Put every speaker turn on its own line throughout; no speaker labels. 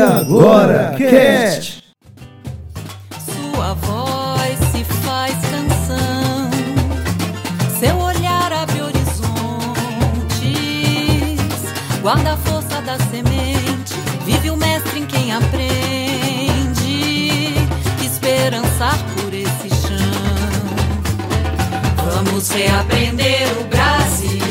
agora, Cast!
Sua voz se faz canção, seu olhar abre horizontes, guarda a força da semente, vive o mestre em quem aprende, esperançar por esse chão. Vamos reaprender o Brasil,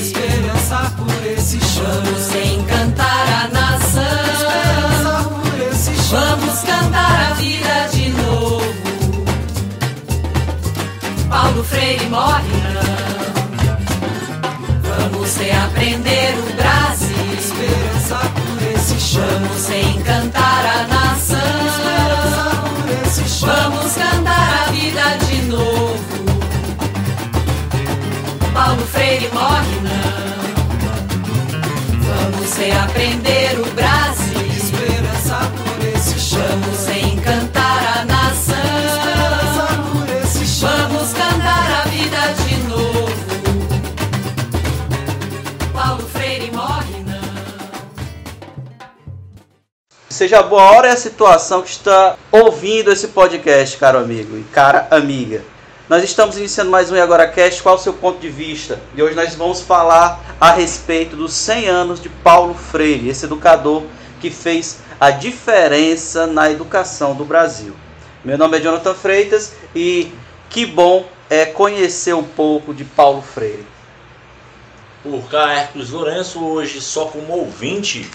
Freire morre não. Vamos reaprender o Brasil.
Esperança por esse chão.
Vamos reencantar a nação.
Esperança por esse chão.
Vamos cantar a vida de novo. Paulo Freire morre não. Vamos reaprender o Brasil.
Esperança por esse chão.
Vamos
Seja boa hora é a situação que está ouvindo esse podcast, caro amigo e cara amiga. Nós estamos iniciando mais um E Agora Cast. Qual o seu ponto de vista? E hoje nós vamos falar a respeito dos 100 anos de Paulo Freire, esse educador que fez a diferença na educação do Brasil. Meu nome é Jonathan Freitas e que bom é conhecer um pouco de Paulo Freire.
Por cá, Hércules Lourenço, hoje só como ouvinte,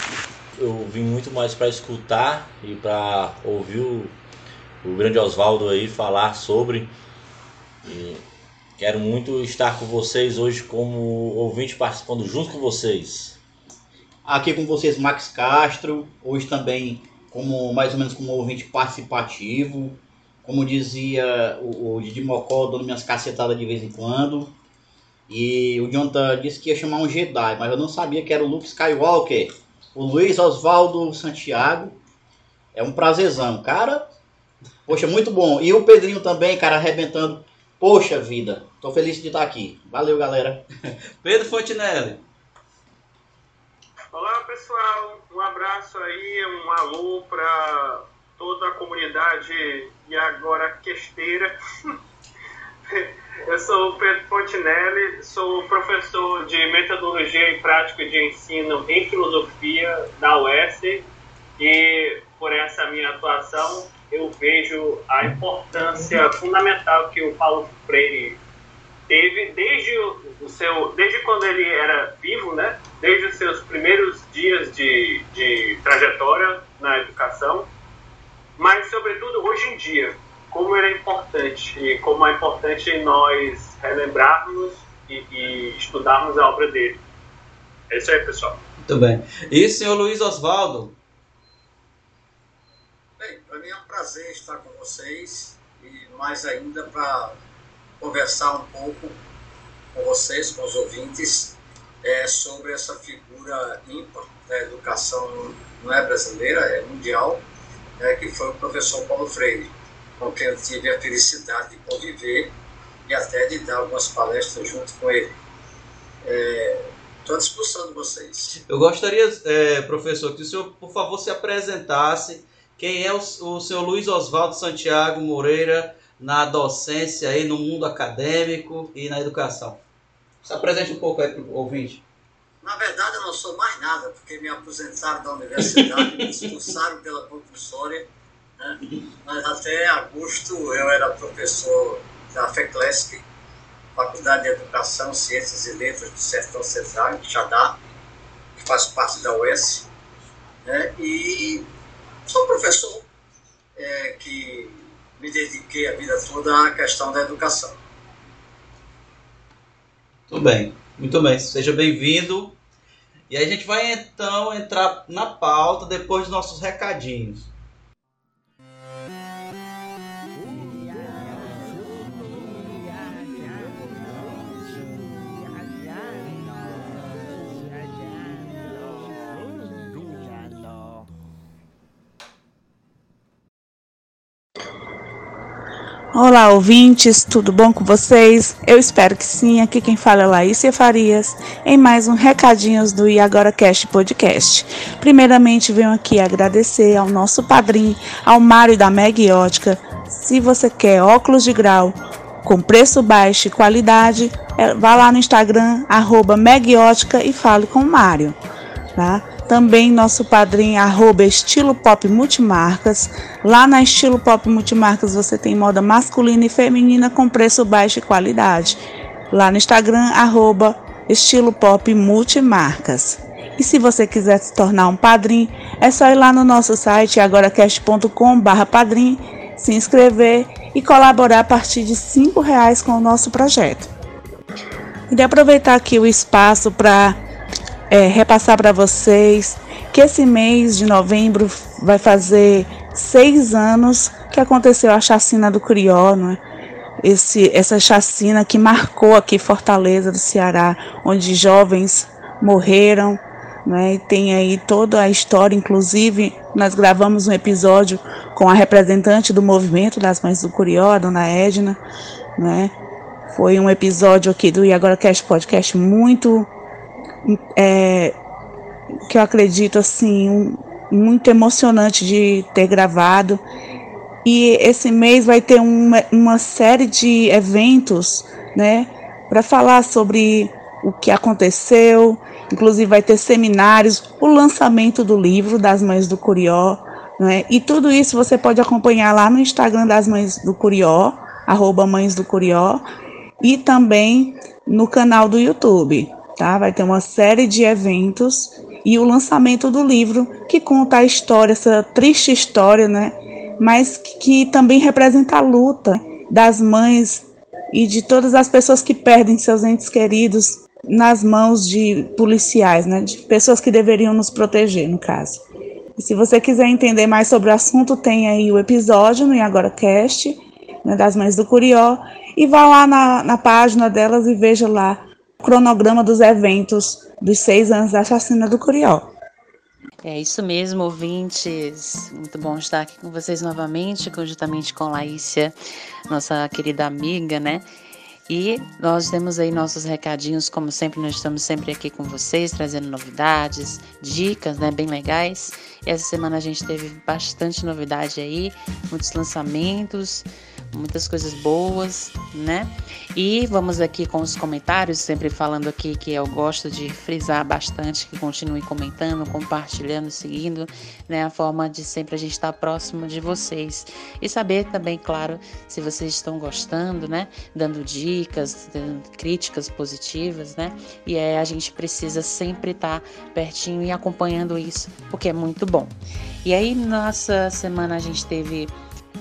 eu vim muito mais para escutar e para ouvir o, o grande Oswaldo aí falar sobre. E quero muito estar com vocês hoje como ouvinte participando junto com vocês.
Aqui com vocês, Max Castro, hoje também como mais ou menos como ouvinte participativo. Como dizia o, o Didi Mocó, dando minhas cacetadas de vez em quando. E o Jonathan disse que ia chamar um Jedi, mas eu não sabia que era o Luke Skywalker. O Luiz Oswaldo Santiago. É um prazerzão, cara. Poxa, muito bom. E o Pedrinho também, cara, arrebentando. Poxa vida, tô feliz de estar aqui. Valeu, galera.
Pedro Fontinelli.
Olá pessoal, um abraço aí, um alô para toda a comunidade e agora questeira. Eu sou o Pedro Fontinelli, sou professor de metodologia e prática de ensino em filosofia da UES e por essa minha atuação eu vejo a importância fundamental que o Paulo Freire teve desde o seu desde quando ele era vivo, né? Desde os seus primeiros dias de, de trajetória na educação, mas sobretudo hoje em dia, como ele é importante e como é importante nós relembrarmos e, e estudarmos a obra dele. É isso aí, pessoal.
Muito bem. E senhor Luiz Oswaldo?
Bem, para mim é um prazer estar com vocês e mais ainda para conversar um pouco com vocês, com os ouvintes, é, sobre essa figura ímpar da educação, não é brasileira, é mundial, é, que foi o professor Paulo Freire, com quem eu tive a felicidade de conviver e até de dar algumas palestras junto com ele. Estou à disposição de vocês.
Eu gostaria, é, professor, que o senhor, por favor, se apresentasse. Quem é o, o senhor Luiz Oswaldo Santiago Moreira na docência aí no mundo acadêmico e na educação? Se apresente um pouco aí para o ouvinte.
Na verdade, eu não sou mais nada, porque me aposentaram da universidade, me expulsaram pela compulsória. Mas até agosto eu era professor da FECLESC, Faculdade de Educação, Ciências e Letras do Sertão Cesário, de Xadá, que faz parte da UES. Né? E sou professor é, que me dediquei a vida toda à questão da educação.
Tudo bem, muito bem. Seja bem-vindo. E a gente vai então entrar na pauta depois dos nossos recadinhos.
Olá, ouvintes, tudo bom com vocês? Eu espero que sim. Aqui quem fala é Laícia Farias, em mais um Recadinhos do E Agora Cast Podcast. Primeiramente, venho aqui agradecer ao nosso padrinho, ao Mário da Megiótica. Se você quer óculos de grau com preço baixo e qualidade, é, vá lá no Instagram, arroba Megiótica e fale com o Mário, tá? Também nosso padrinho, arroba Estilo Pop Multimarcas. Lá na Estilo Pop Multimarcas você tem moda masculina e feminina com preço baixo e qualidade. Lá no Instagram, arroba Estilo Pop Multimarcas. E se você quiser se tornar um padrinho, é só ir lá no nosso site agoracast.com barra padrinho, se inscrever e colaborar a partir de R$ reais com o nosso projeto. E aproveitar aqui o espaço para é, repassar para vocês que esse mês de novembro vai fazer seis anos que aconteceu a chacina do Crió, né? Esse, essa chacina que marcou aqui Fortaleza do Ceará, onde jovens morreram, né? Tem aí toda a história, inclusive nós gravamos um episódio com a representante do movimento das Mães do Curió, a dona Edna, né? Foi um episódio aqui do E Agora Cast Podcast muito é, que eu acredito assim um, muito emocionante de ter gravado. E esse mês vai ter uma, uma série de eventos, né, para falar sobre o que aconteceu. Inclusive vai ter seminários, o lançamento do livro das Mães do Curió, né? E tudo isso você pode acompanhar lá no Instagram das Mães do Curió, arroba Mães do Curió, e também no canal do YouTube tá? Vai ter uma série de eventos e o lançamento do livro que conta a história, essa triste história, né? Mas que, também representa a luta das mães e de todas as pessoas que perdem seus entes queridos nas mãos de policiais, né? De pessoas que deveriam nos proteger, no caso. E se você quiser entender mais sobre o assunto, tem aí o episódio no Agora Cast, né, das Mães do Curió, e vá lá na, na página delas e veja lá cronograma dos eventos dos seis anos da chacina do Curió.
É isso mesmo, ouvintes. Muito bom estar aqui com vocês novamente, conjuntamente com Laícia, nossa querida amiga, né? E nós temos aí nossos recadinhos, como sempre, nós estamos sempre aqui com vocês, trazendo novidades, dicas, né, bem legais. E essa semana a gente teve bastante novidade aí, muitos lançamentos, muitas coisas boas, né? E vamos aqui com os comentários, sempre falando aqui que eu gosto de frisar bastante, que continue comentando, compartilhando, seguindo, né? A forma de sempre a gente estar próximo de vocês. E saber também, claro, se vocês estão gostando, né? Dando dicas, dando críticas positivas, né? E é, a gente precisa sempre estar pertinho e acompanhando isso, porque é muito bom. E aí, nossa semana a gente teve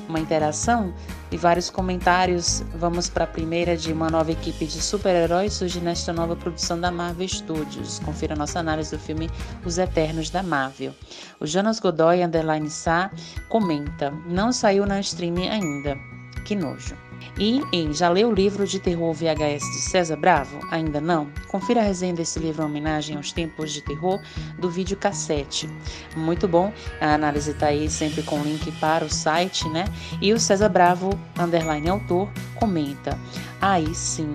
uma interação e vários comentários. Vamos para a primeira de uma nova equipe de super-heróis surge nesta nova produção da Marvel Studios. Confira nossa análise do filme Os Eternos da Marvel. O Jonas Godoy Underline Sá comenta: Não saiu na streaming ainda. Que nojo. E em Já leu o livro de terror VHS de César Bravo? Ainda não? Confira a resenha desse livro em homenagem aos tempos de terror do vídeo cassete. Muito bom, a análise está aí sempre com link para o site, né? E o César Bravo, underline autor, comenta. Aí sim.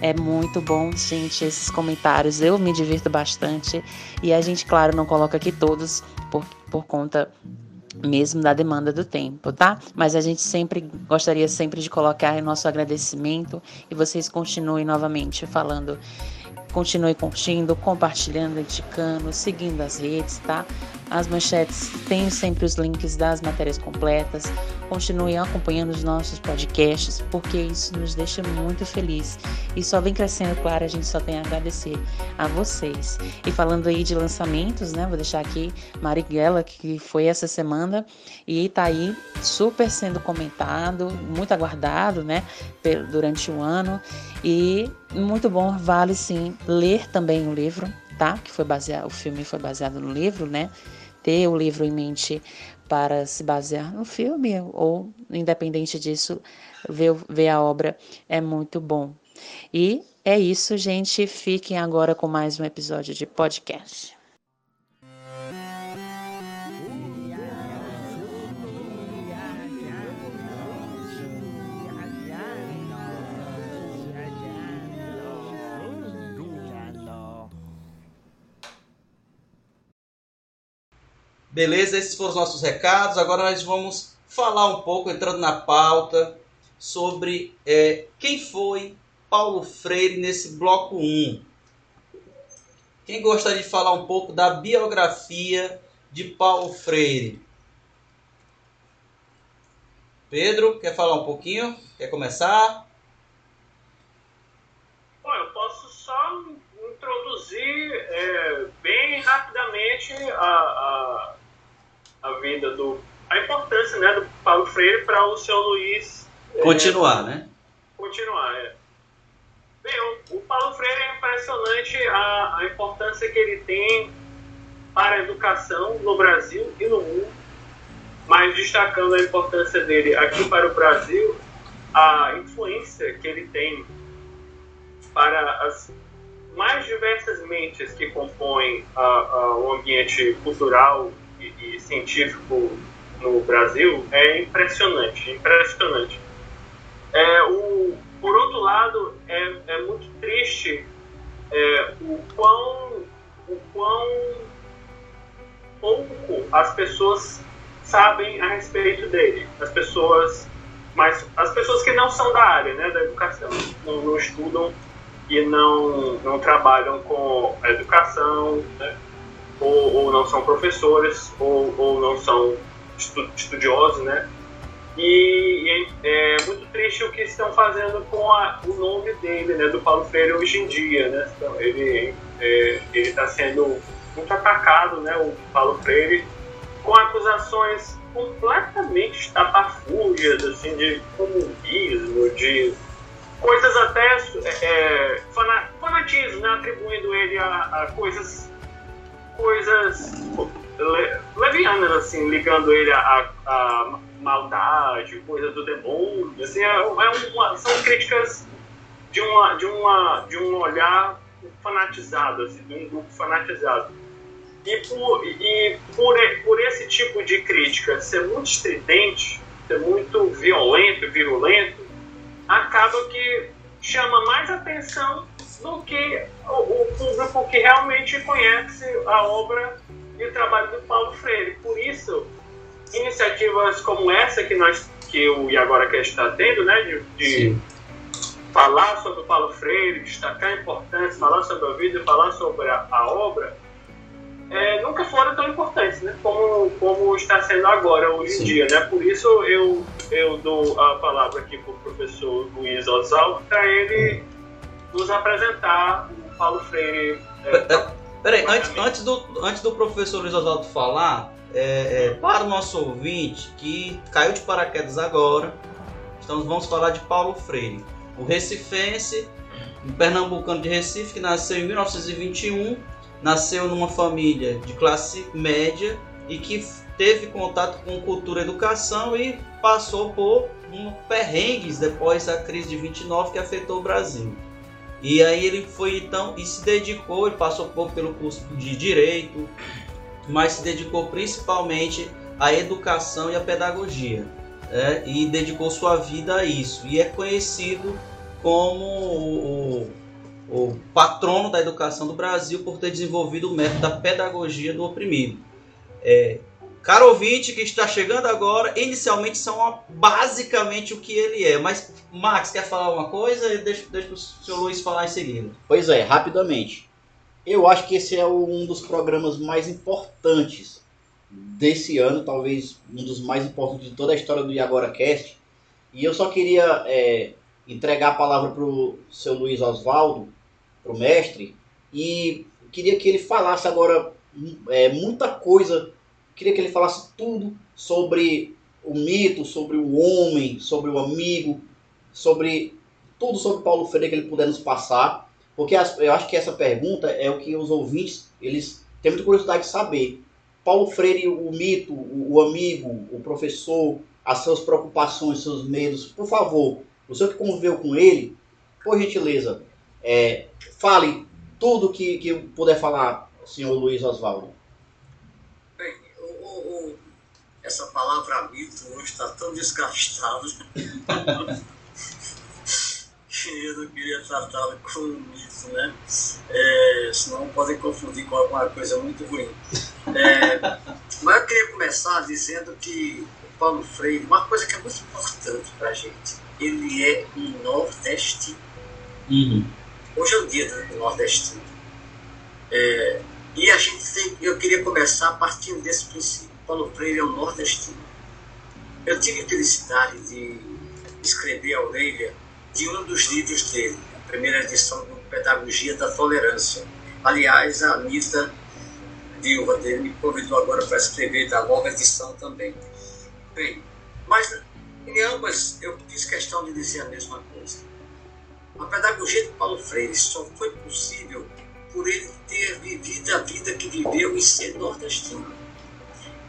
É muito bom, gente, esses comentários. Eu me divirto bastante. E a gente, claro, não coloca aqui todos por, por conta mesmo da demanda do tempo, tá? Mas a gente sempre gostaria sempre de colocar nosso agradecimento e vocês continuem novamente falando, continue curtindo, compartilhando, indicando, seguindo as redes, tá? As manchetes têm sempre os links das matérias completas. Continue acompanhando os nossos podcasts, porque isso nos deixa muito feliz. E só vem crescendo, claro, a gente só tem a agradecer a vocês. E falando aí de lançamentos, né? Vou deixar aqui Marighella, que foi essa semana e tá aí super sendo comentado, muito aguardado, né? Durante o ano. E muito bom, vale sim ler também o livro, tá? Que foi baseado, o filme foi baseado no livro, né? ter o livro em mente para se basear no filme ou, independente disso, ver, ver a obra é muito bom. E é isso, gente. Fiquem agora com mais um episódio de podcast.
Beleza? Esses foram os nossos recados. Agora nós vamos falar um pouco, entrando na pauta, sobre é, quem foi Paulo Freire nesse bloco 1. Quem gostaria de falar um pouco da biografia de Paulo Freire? Pedro, quer falar um pouquinho? Quer começar?
Bom, eu posso só introduzir é, bem rapidamente a, a, a vida do. a importância né, do Paulo Freire para o seu Luiz.
Continuar, é, né?
Continuar, é. Bem, o, o Paulo Freire é impressionante a, a importância que ele tem para a educação no Brasil e no mundo, mas destacando a importância dele aqui para o Brasil, a influência que ele tem para as mais diversas mentes que compõem a, a, o ambiente cultural e, científico no Brasil é impressionante, impressionante. É, o, por outro lado, é, é muito triste é, o quão, o quão pouco as pessoas sabem a respeito dele. As pessoas, mas as pessoas que não são da área, né, da educação, não, não estudam e não, não trabalham com a educação, né, ou, ou não são professores, ou, ou não são estudiosos, né, e, é, é, muito triste o que estão fazendo com a, o nome dele, né, do Paulo Freire hoje em dia, né? Então, ele é, ele está sendo muito atacado, né, o Paulo Freire, com acusações completamente estapafúrdias, assim, de comunismo, de coisas até é, fanatismo, né, atribuindo ele a, a coisas coisas levianas, assim, ligando ele a, a maldade, coisa do demônio, assim, é, é uma, são críticas de, uma, de, uma, de um olhar fanatizado, assim, de um grupo fanatizado. E por, e por, por esse tipo de crítica ser muito estridente, ser muito violento, virulento, acaba que chama mais atenção do que o, o público que realmente conhece a obra e o trabalho do Paulo Freire. Por isso, iniciativas como essa que nós que o E Agora Quer está tendo, né, de, de falar sobre o Paulo Freire, destacar a importância, falar sobre a vida, falar sobre a, a obra, é, nunca foram tão importantes, né, como, como está sendo agora, hoje Sim. em dia, né, por isso eu, eu dou a palavra aqui para o professor Luiz Oswaldo, para ele nos apresentar o Paulo Freire. É,
Peraí, antes, antes, do, antes do professor Luiz Oswaldo falar, é, é, para o nosso ouvinte que caiu de paraquedas agora, então vamos falar de Paulo Freire, o recifense, um pernambucano de Recife, que nasceu em 1921, nasceu numa família de classe média e que teve contato com cultura e educação e passou por um perrengues depois da crise de 29 que afetou o Brasil. E aí ele foi então e se dedicou, e passou pelo curso de direito, mas se dedicou principalmente à educação e à pedagogia. É, e dedicou sua vida a isso. E é conhecido como o, o, o, patrono da educação do Brasil por ter desenvolvido o método da pedagogia do oprimido. É, caro ouvinte que está chegando agora, inicialmente são basicamente o que ele é. Mas, Max, quer falar uma coisa? Deixa, deixa o senhor Luiz falar em seguida.
Pois é, rapidamente. Eu acho que esse é um dos programas mais importantes desse ano, talvez um dos mais importantes de toda a história do Agora Cast. E eu só queria é, entregar a palavra para o seu Luiz Oswaldo, para o mestre, e queria que ele falasse agora é, muita coisa, queria que ele falasse tudo sobre o mito, sobre o homem, sobre o amigo, sobre tudo sobre Paulo Freire que ele puder nos passar. Porque eu acho que essa pergunta é o que os ouvintes eles têm muita curiosidade de saber. Paulo Freire, o mito, o, amigo, o professor, as suas preocupações, seus medos, por favor, senhor que conviveu com ele, por gentileza, é, fale tudo que, que puder falar, senhor Luiz Oswaldo.
Bem, o, o, essa palavra mito hoje está tão desgastada. que eu não queria tratá-lo como mito, né? É, senão podem confundir com alguma coisa muito ruim. É, mas eu queria começar dizendo que o Paulo Freire, uma coisa que é muito importante para a gente, ele é um nordestino.
Uhum.
Hoje é o dia do nordestino. É, e a gente tem, eu queria começar partindo desse princípio. Paulo Freire é um nordestino. Eu tive a felicidade de escrever a orelha de um dos livros dele, a primeira edição do Pedagogia da Tolerância. Aliás, a Anitta, viúva dele, me convidou agora para escrever da nova edição também. Bem, mas em ambas eu fiz questão de dizer a mesma coisa. A pedagogia de Paulo Freire só foi possível por ele ter vivido a vida que viveu e ser nordestino.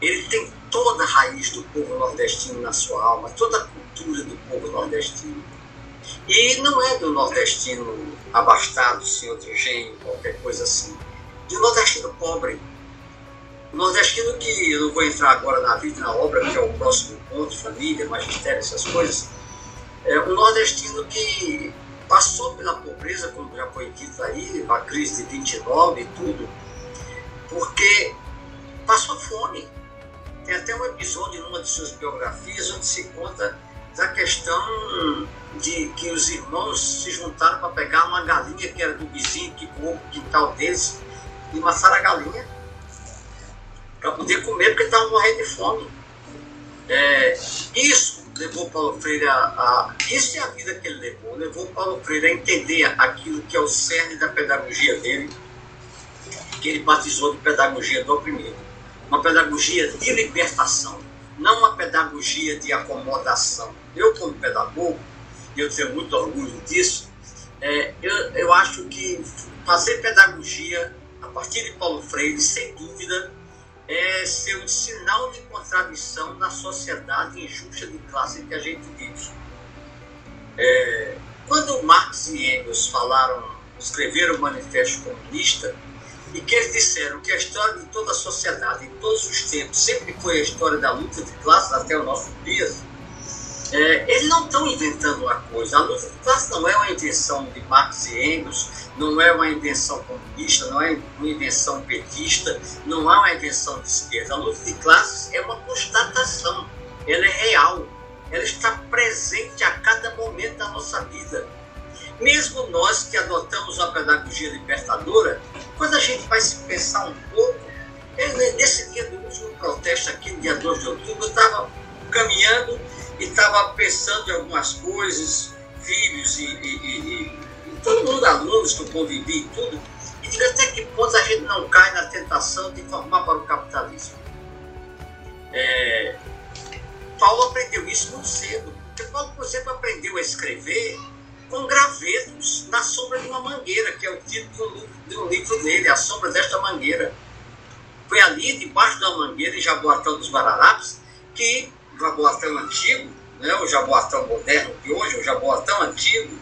Ele tem toda a raiz do povo nordestino na sua alma, toda a cultura do povo nordestino. E não é do nordestino abastado, sem outro gênio, qualquer coisa assim. De um nordestino pobre. O nordestino que eu não vou entrar agora na vida na obra, que é o próximo ponto, família, magistério, essas coisas. É um nordestino que passou pela pobreza, como já foi dito aí, a crise de 29 e tudo, porque passou fome. Tem até um episódio numa de suas biografias onde se conta da questão de que os irmãos se juntaram para pegar uma galinha que era do vizinho, que voou o quintal deles, e mataram a galinha para poder comer, porque estavam morrendo de fome. É, isso levou Paulo Freire a, a, Isso é a vida que ele levou, levou Paulo Freire a entender aquilo que é o cerne da pedagogia dele, que ele batizou de pedagogia do oprimido. Uma pedagogia de libertação, não uma pedagogia de acomodação. Eu, como pedagogo, e eu tenho muito orgulho disso, é, eu, eu acho que fazer pedagogia a partir de Paulo Freire, sem dúvida, é ser um sinal de contradição na sociedade injusta de classe que a gente vive. É, quando Marx e Engels falaram, escreveram o Manifesto Comunista, e que eles disseram que a história de toda a sociedade, em todos os tempos, sempre foi a história da luta de classes até os nossos dias, é, eles não estão inventando uma coisa. A luta de classes não é uma invenção de Marx e Engels, não é uma invenção comunista, não é uma invenção petista, não é uma invenção de esquerda. A luta de classes é uma constatação, ela é real, ela está presente a cada momento da nossa vida. Mesmo nós que adotamos uma pedagogia libertadora, quando a gente vai se pensar um pouco, nesse dia do último protesto aqui, no dia 2 de outubro, eu estava caminhando e estava pensando em algumas coisas, filhos e, e, e, e todo mundo, alunos que eu convivi e tudo, e digo até que ponto a gente não cai na tentação de formar para o capitalismo. É, Paulo aprendeu isso muito cedo, porque Paulo, por exemplo, aprendeu a escrever com gravetos na sombra de uma mangueira, que é o título de um livro dele, A Sombra desta Mangueira. Foi ali, debaixo da mangueira, em Jaboatão dos Guararapes, que o Jaboatão antigo, né, o Jaboatão moderno de hoje, o Jaboatão antigo,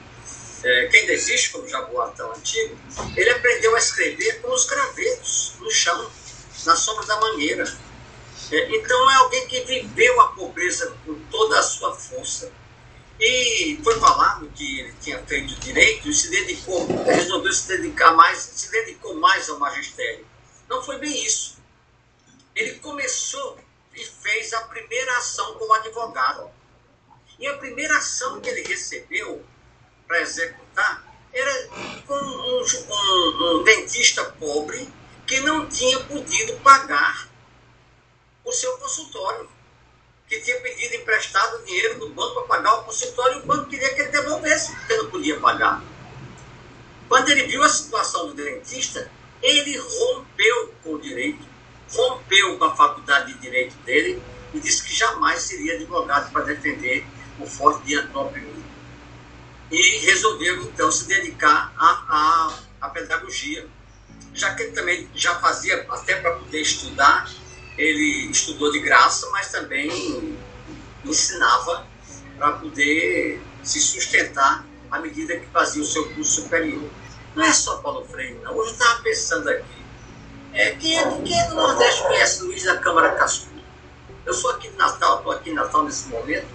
é, que ainda existe como Jaboatão antigo, ele aprendeu a escrever com os gravetos no chão, na sombra da mangueira. É, então é alguém que viveu a pobreza com toda a sua força. E foi falado que ele tinha feito direito e se dedicou, resolveu se dedicar mais, se dedicou mais ao magistério. Não foi bem isso. Ele começou e fez a primeira ação como advogado. E a primeira ação que ele recebeu para executar era com um, um, um dentista pobre que não tinha podido pagar o seu consultório que tinha pedido emprestado dinheiro do banco para pagar o consultório e o banco queria que ele devolvesse, porque não podia pagar. Quando ele viu a situação do dentista, ele rompeu com o direito, rompeu com a faculdade de direito dele e disse que jamais seria advogado para defender o forte diante do oprimido. E resolveu então se dedicar à, à, à pedagogia, já que ele também já fazia, até para poder estudar, ele estudou de graça, mas também ensinava para poder se sustentar à medida que fazia o seu curso superior. Não é só Paulo Freire, não. Hoje eu estava pensando aqui. É, quem, é, quem é do Nordeste conhece Luiz da Câmara Cascudo? Eu sou aqui de Natal, estou aqui em Natal nesse momento.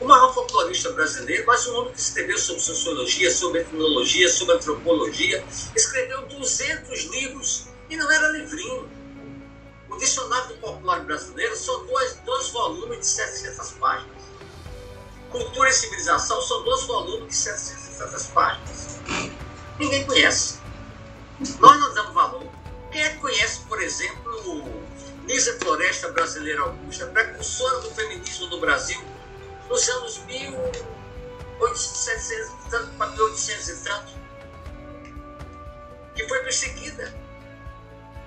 o maior folclorista brasileiro, mas um homem que escreveu sobre sociologia, sobre etnologia, sobre antropologia, escreveu 200 livros e não era livrinho. O Dicionário do Popular Brasileiro são dois, dois volumes de 700 páginas. Cultura e Civilização são dois volumes de 700 páginas. Ninguém conhece. Nós não damos valor. Quem é que conhece, por exemplo, Nisa Floresta Brasileira Augusta, precursora do feminismo no Brasil, nos anos 1800 e tanto para 1800 e tanto, que foi perseguida.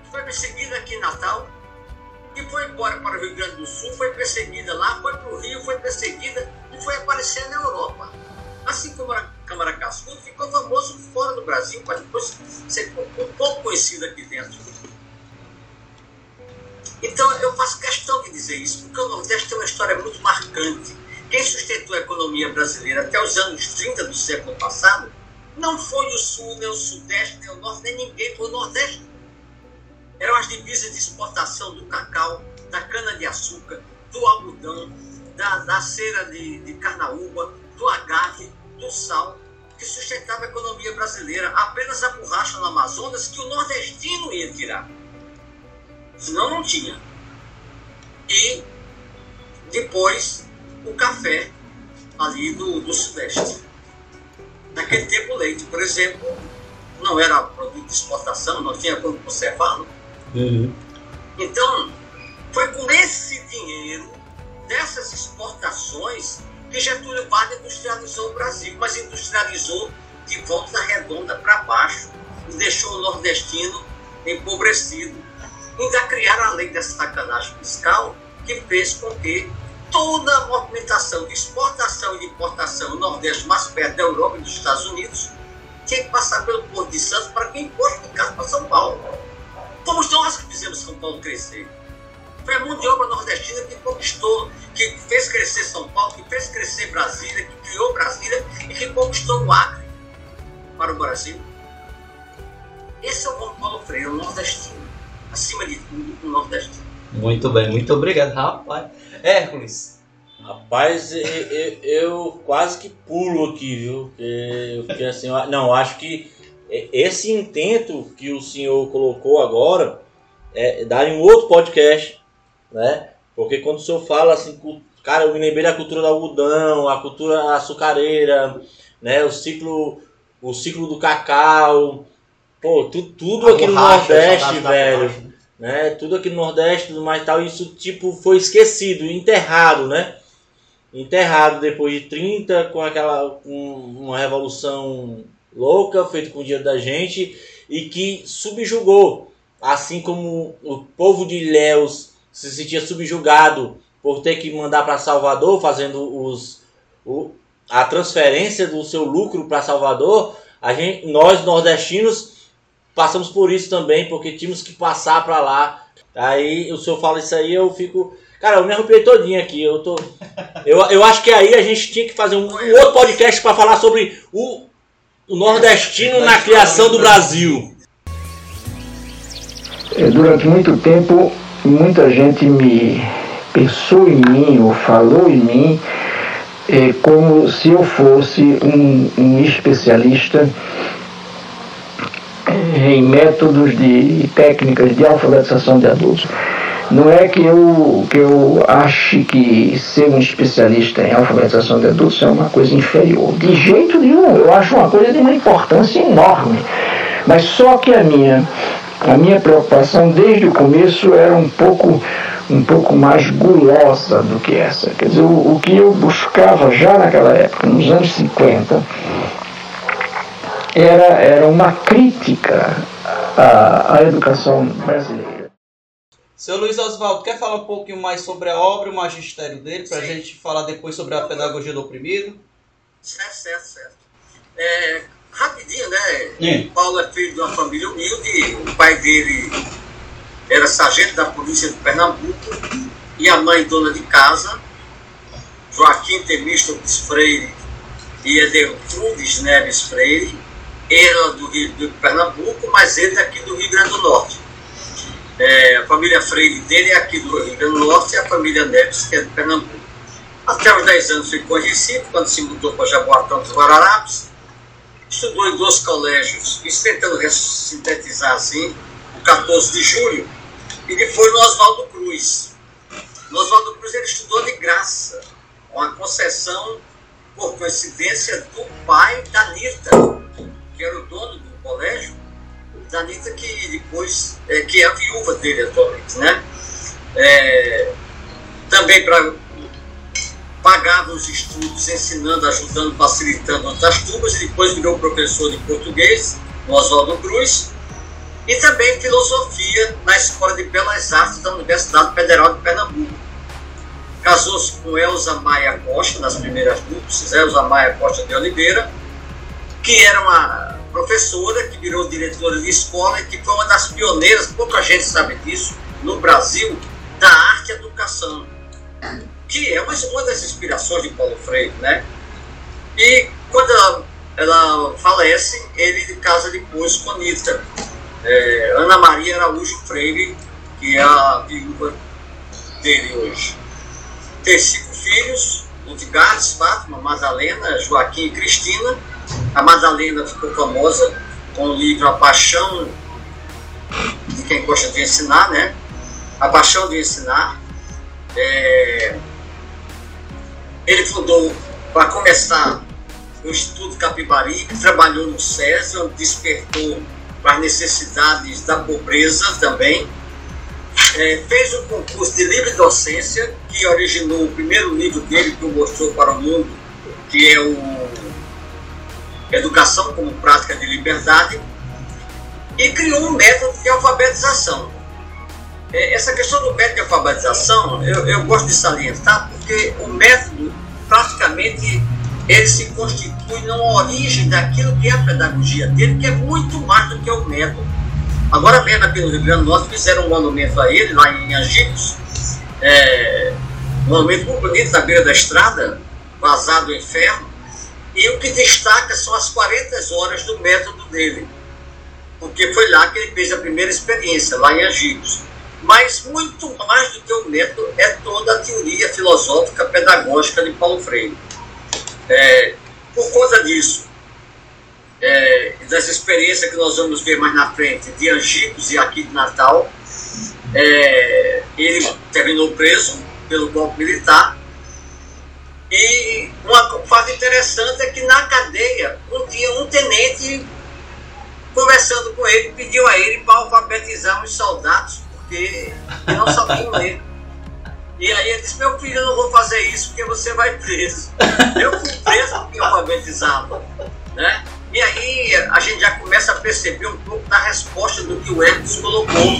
Foi perseguida aqui em Natal, e foi embora para o Rio Grande do Sul, foi perseguida lá, foi para o Rio, foi perseguida e foi aparecer na Europa. Assim como a Câmara Cascudo ficou famoso fora do Brasil, mas depois ser um pouco conhecido aqui dentro. Então eu faço questão de dizer isso, porque o Nordeste tem uma história muito marcante. Quem sustentou a economia brasileira até os anos 30 do século passado não foi o Sul, nem o Sudeste, nem o Norte, nem ninguém, foi o Nordeste. Eram as divisas de exportação do cacau, da cana-de-açúcar, do algodão, da, da cera de, de carnaúba, do agave, do sal, que sustentava a economia brasileira. Apenas a borracha no Amazonas que o nordestino ia tirar. Senão não tinha. E depois o café ali do, do Sudeste. Naquele tempo o leite, por exemplo, não era produto de exportação, não tinha como conservá-lo.
Uhum.
Então, foi com esse dinheiro, dessas exportações, que Getúlio Vargas industrializou o Brasil, mas industrializou de volta redonda para baixo e deixou o nordestino empobrecido. Ainda criaram a lei dessa sacanagem fiscal que fez com que toda a movimentação de exportação e de importação no Nordeste mais perto da Europa e dos Estados Unidos tinha que passar pelo Porto de Santos para que o imposto ficasse para São Paulo. Fomos nós que fizemos São Paulo crescer. Foi a mão de obra nordestina que conquistou, que fez crescer São Paulo, que fez crescer Brasília, que criou Brasília e que conquistou o Acre para o Brasil. Esse é o João Paulo Freire, o nordestino. Acima de tudo, o nordestino.
Muito bem, muito obrigado, rapaz. Hércules.
Rapaz, eu, eu, eu quase que pulo aqui, viu? Porque, porque assim, eu- não, acho que esse intento que o senhor colocou agora é dar em um outro podcast, né? Porque quando o senhor fala assim, cara, eu me lembrei da cultura do algodão, a cultura açucareira, né? O ciclo, o ciclo do cacau, pô, tu, tudo
A
aqui no Nordeste, velho
borracha.
né? Tudo aqui no Nordeste tudo mais tal, isso tipo foi esquecido, enterrado, né? Enterrado depois de 30 com aquela um- uma revolução louca feita com o dinheiro da gente e que subjugou, assim como o povo de Ilhéus se sentia subjugado por ter que mandar para Salvador fazendo os o, a transferência do seu lucro para Salvador, a gente nós nordestinos passamos por isso também, porque tínhamos que passar para lá. Aí o senhor fala isso aí, eu fico. Cara, eu me arrepiei todinho aqui. Eu, tô... eu, eu acho que aí a gente tinha que fazer um, um outro podcast para falar sobre o, o nordestino na criação do Brasil.
Eh, Durante muito tempo, muita gente me pensou em mim ou falou em mim eh, como se eu fosse um, um especialista eh, em métodos de e técnicas de alfabetização de adultos. Não é que eu, que eu ache que ser um especialista em alfabetização de adultos é uma coisa inferior. De jeito nenhum, eu acho uma coisa de uma importância enorme. Mas só que a minha, a minha preocupação desde o começo era um pouco, um pouco mais gulosa do que essa. Quer dizer, o, o que eu buscava já naquela época, nos anos 50, era, era uma crítica à, à educação brasileira.
Seu Luiz Oswaldo, quer falar um pouquinho mais sobre a obra e o magistério dele, pra
Sim.
gente falar depois sobre a pedagogia do oprimido?
Certo, certo, certo. É, rapidinho, né?
Sim.
Paulo é filho de uma família humilde, o pai dele era sargento da polícia de Pernambuco e a mãe dona de casa, Joaquim Temístocles Freire e Edeltrudes Neves Freire, ela do Rio de Pernambuco, mas ele daqui do Rio Grande do Norte. É, a família Freire dele é aqui do Rio Grande do Norte e a família Neves que é de Pernambuco. Até os 10 anos ficou em Recife, quando se mudou para Jaboatão dos Guararapes. Estudou em dois colégios, isso tentando res- sintetizar assim, o 14 de julho, e depois no Oswaldo Cruz. No Oswaldo Cruz ele estudou de graça, com a concessão, por coincidência, do pai da Anitta, que era o dono do colégio, da Anitta que depois, é, que é a viúva dele atualmente, né? É, também para pagava os estudos, ensinando, ajudando, facilitando outras turmas, e depois virou professor de português no Oswaldo Cruz, e também filosofia na Escola de Belas Artes da Universidade Federal de Pernambuco. Casou-se com Elza Maia Costa, nas primeiras núpcias, Elza Maia Costa de Oliveira, que era uma professora que virou diretora de escola e que foi uma das pioneiras, pouca gente sabe disso, no Brasil, da arte educação que é uma, uma das inspirações de Paulo Freire, né? E quando ela, ela falece, ele casa depois com Anitta, é, Ana Maria Araújo Freire, que é a viúva dele hoje. Tem cinco filhos, Ludgardes, Fátima, Madalena, Joaquim e Cristina. A Madalena ficou famosa com o livro A Paixão de quem gosta de ensinar, né? A Paixão de Ensinar. É, ele fundou, para começar, o Instituto Capibari, que trabalhou no SESI, onde despertou para as necessidades da pobreza também. É, fez um concurso de livre docência, que originou o primeiro livro dele que mostrou para o mundo, que é o Educação como Prática de Liberdade, e criou um método de alfabetização. É, essa questão do método de alfabetização, eu, eu gosto de salientar, porque o método, praticamente, ele se constitui na origem daquilo que é a pedagogia dele, que é muito mais do que o método. Agora mesmo aqui no Rio Grande do Norte fizeram um monumento a ele, lá em Angicos, é, um monumento muito bonito na beira da estrada, vazado em ferro, e o que destaca são as 40 horas do método dele, porque foi lá que ele fez a primeira experiência, lá em Angicos. Mas muito mais do que o método é toda a teoria filosófica pedagógica de Paulo Freire. É, por conta disso, é, experiência que nós vamos ver mais na frente de Angicos e aqui de Natal, é, ele terminou preso pelo golpe militar. E uma fato interessante é que na cadeia, um dia um tenente, conversando com ele, pediu a ele para alfabetizar os soldados, porque não sabiam ler. E aí ele disse, meu filho, eu não vou fazer isso porque você vai preso. Eu fui preso porque alfabetizava. Né? E aí a gente já começa a perceber um pouco da resposta do que o Hermes colocou,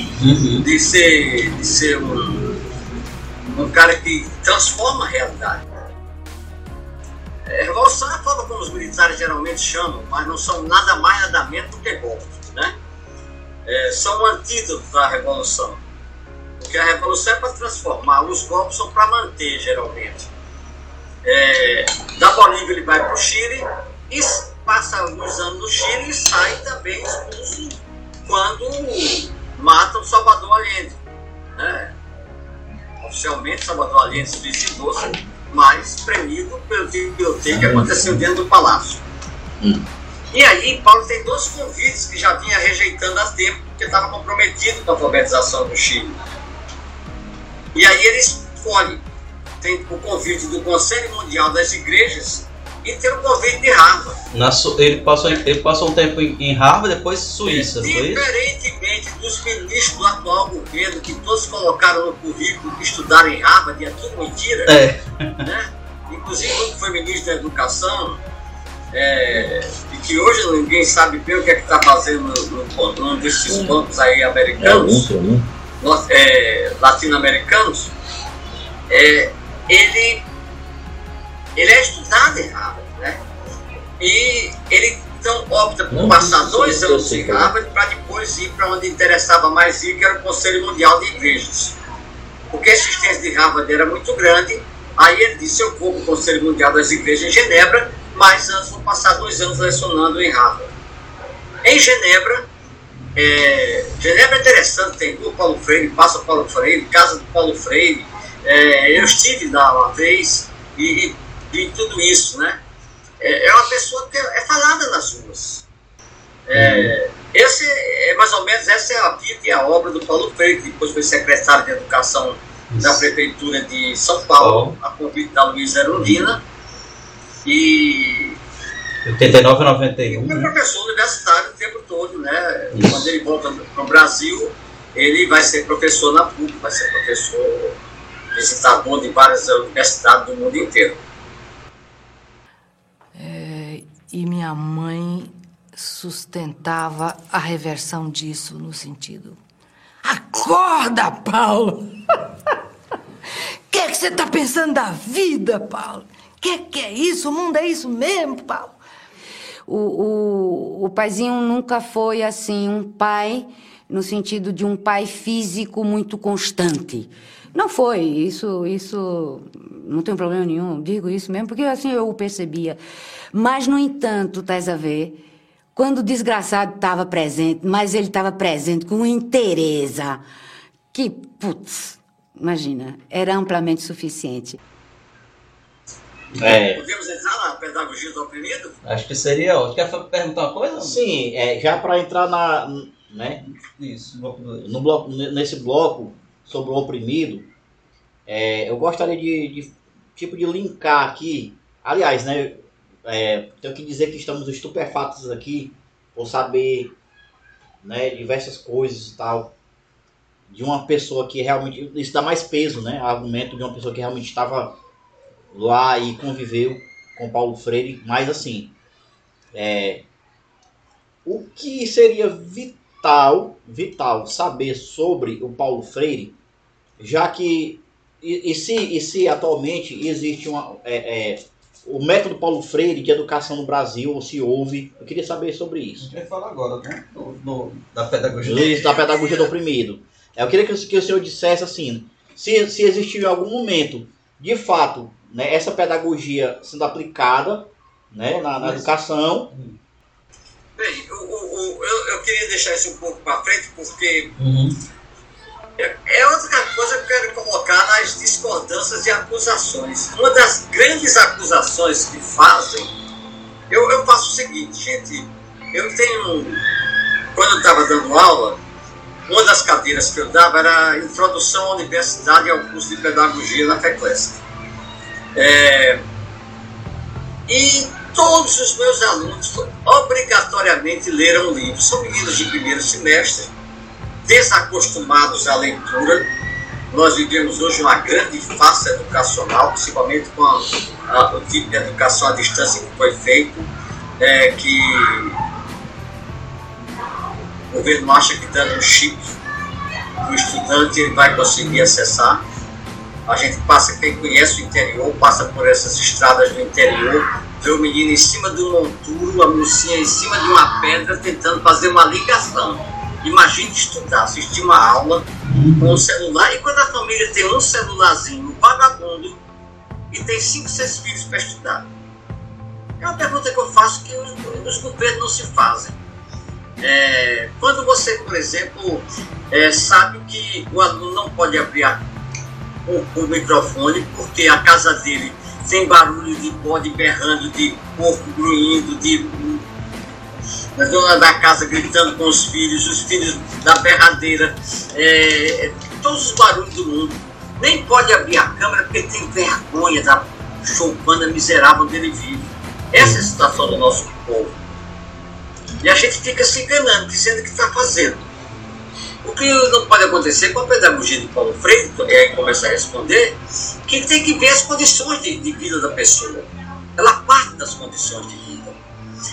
de ser, de ser um, um cara que transforma a realidade. É, revolução é a forma como os militares geralmente chamam, mas não são nada mais nada menos do que golpes. Né? É, são um antídoto da revolução. Porque a revolução é para transformar, os golpes são para manter, geralmente. É, da Bolívia ele vai para o Chile e passa alguns anos no Chile e sai também expulso quando matam Salvador Allende. Né? Oficialmente, Salvador Allende se suicidou-se, mas premido pelo tiroteio que aconteceu dentro do palácio. E aí, Paulo tem dois convites que já vinha rejeitando há tempo, porque estava comprometido com a alfabetização do Chile. E aí ele escolhe, tem o convite do Conselho Mundial das Igrejas e tem o convite de Harvard.
Na Su- ele, passou, ele passou um tempo em, Harvard, depois Suíça, não foi isso?
Diferentemente dos ministros do atual governo, que todos colocaram no currículo que estudaram em Harvard, e é tudo mentira,
É.
né? inclusive um que foi ministro da Educação, é, e que hoje ninguém sabe bem o que é que está fazendo no, no, num desses bancos aí americanos, norte- é, latino-americanos, é, ele, ele é estudado em Harvard, né? E ele então opta por
Não,
passar dois anos em
é.
Harvard para depois ir para onde interessava mais ir, que era o Conselho Mundial de Igrejas. Porque a existência de Harvard era muito grande, aí ele disse, eu vou para o Conselho Mundial das Igrejas em Genebra, mas antes vou passar dois anos lecionando em Harvard. Em Genebra, é, Genebra é interessante, tem o Paulo Freire, passa o Paulo Freire, casa do Paulo Freire. É, eu estive lá uma vez e, e, e tudo isso, né? É, é uma pessoa que é falada nas ruas. É, esse é mais ou menos essa é a vida e a obra do Paulo Freire, que depois foi secretário de Educação da Prefeitura de São Paulo, a convite da Luísa Erundina. E
89 a 91.
foi
né?
professor universitário o tempo todo, né? Quando ele volta para o Brasil, ele vai ser professor na PUC, vai ser professor visitador de várias universidades do mundo inteiro.
É, e minha mãe sustentava a reversão disso no sentido: Acorda, Paulo! O que, é que você está pensando da vida, Paulo? O que, que é isso? O mundo é isso mesmo, Paulo?
O, o, o paizinho nunca foi assim um pai no sentido de um pai físico muito constante. Não foi, isso, isso não tem problema nenhum, digo isso mesmo, porque assim eu o percebia. Mas, no entanto, estás a ver, quando o desgraçado estava presente, mas ele estava presente com interesse, que, putz, imagina, era amplamente suficiente.
É.
Podemos entrar na pedagogia do oprimido?
Acho que seria ótimo. Quer perguntar uma coisa? Sim, é, já para entrar na, né,
Isso,
no bloco, ne- nesse bloco sobre o oprimido, é, eu gostaria de, de, tipo de linkar aqui. Aliás, né, é, tenho que dizer que estamos estupefatos aqui por saber né, diversas coisas e tal de uma pessoa que realmente isso dá mais peso, né, argumento de uma pessoa que realmente estava lá e conviveu com Paulo Freire, mas assim, é, o que seria vital, vital saber sobre o Paulo Freire, já que e, e se, e se atualmente existe uma, é, é, o método Paulo Freire de educação no Brasil, ou se houve, eu queria saber sobre isso.
vai falar agora, né? Do, do- da pedagogia.
Isso, da pedagogia do oprimido. Eu queria que, o- que o senhor dissesse assim, se, se existiu em algum momento, de fato, né, essa pedagogia sendo aplicada né, na, na educação.
Bem, o, o, o- eu, eu queria deixar isso um pouco para frente, porque é, é outra coisa que eu quero colocar nas discordâncias e acusações. Uma das grandes acusações que fazem, eu, eu faço o seguinte, gente, eu tenho, quando eu estava dando aula, uma das cadeiras que eu dava era Introdução à Universidade e ao curso de Pedagogia na FECLESC. É, e todos os meus alunos obrigatoriamente leram o livro. São meninos de primeiro semestre, desacostumados à leitura. Nós vivemos hoje uma grande farsa educacional, principalmente com a- a- o tipo de educação à distância que foi feito, é, que o governo acha que dando um chip o estudante ele vai conseguir acessar. A gente passa, quem conhece o interior, passa por essas estradas do interior, vê o menino em cima de um monturo, a mocinha em cima de uma pedra, tentando fazer uma ligação. Imagine estudar, assistir uma aula com um celular, e quando a família tem um celularzinho vagabundo e tem cinco, seis filhos para estudar. É uma pergunta que eu faço que os, os governos não se fazem. É, quando você, por exemplo, é, sabe que o aluno não pode abrir o, o microfone porque a casa dele tem barulho de bode berrando, de porco grunhindo, de a dona da casa gritando com os filhos, os filhos da berradeira, é, todos os barulhos do mundo. Nem pode abrir a câmera porque tem vergonha da choupana miserável onde ele vive. Essa é a situação do nosso povo. E a gente fica se enganando, dizendo que está fazendo. O que não pode acontecer com a pedagogia de Paulo Freire, e aí começa a responder, que tem que ver as condições de, de vida da pessoa. Ela parte das condições de vida.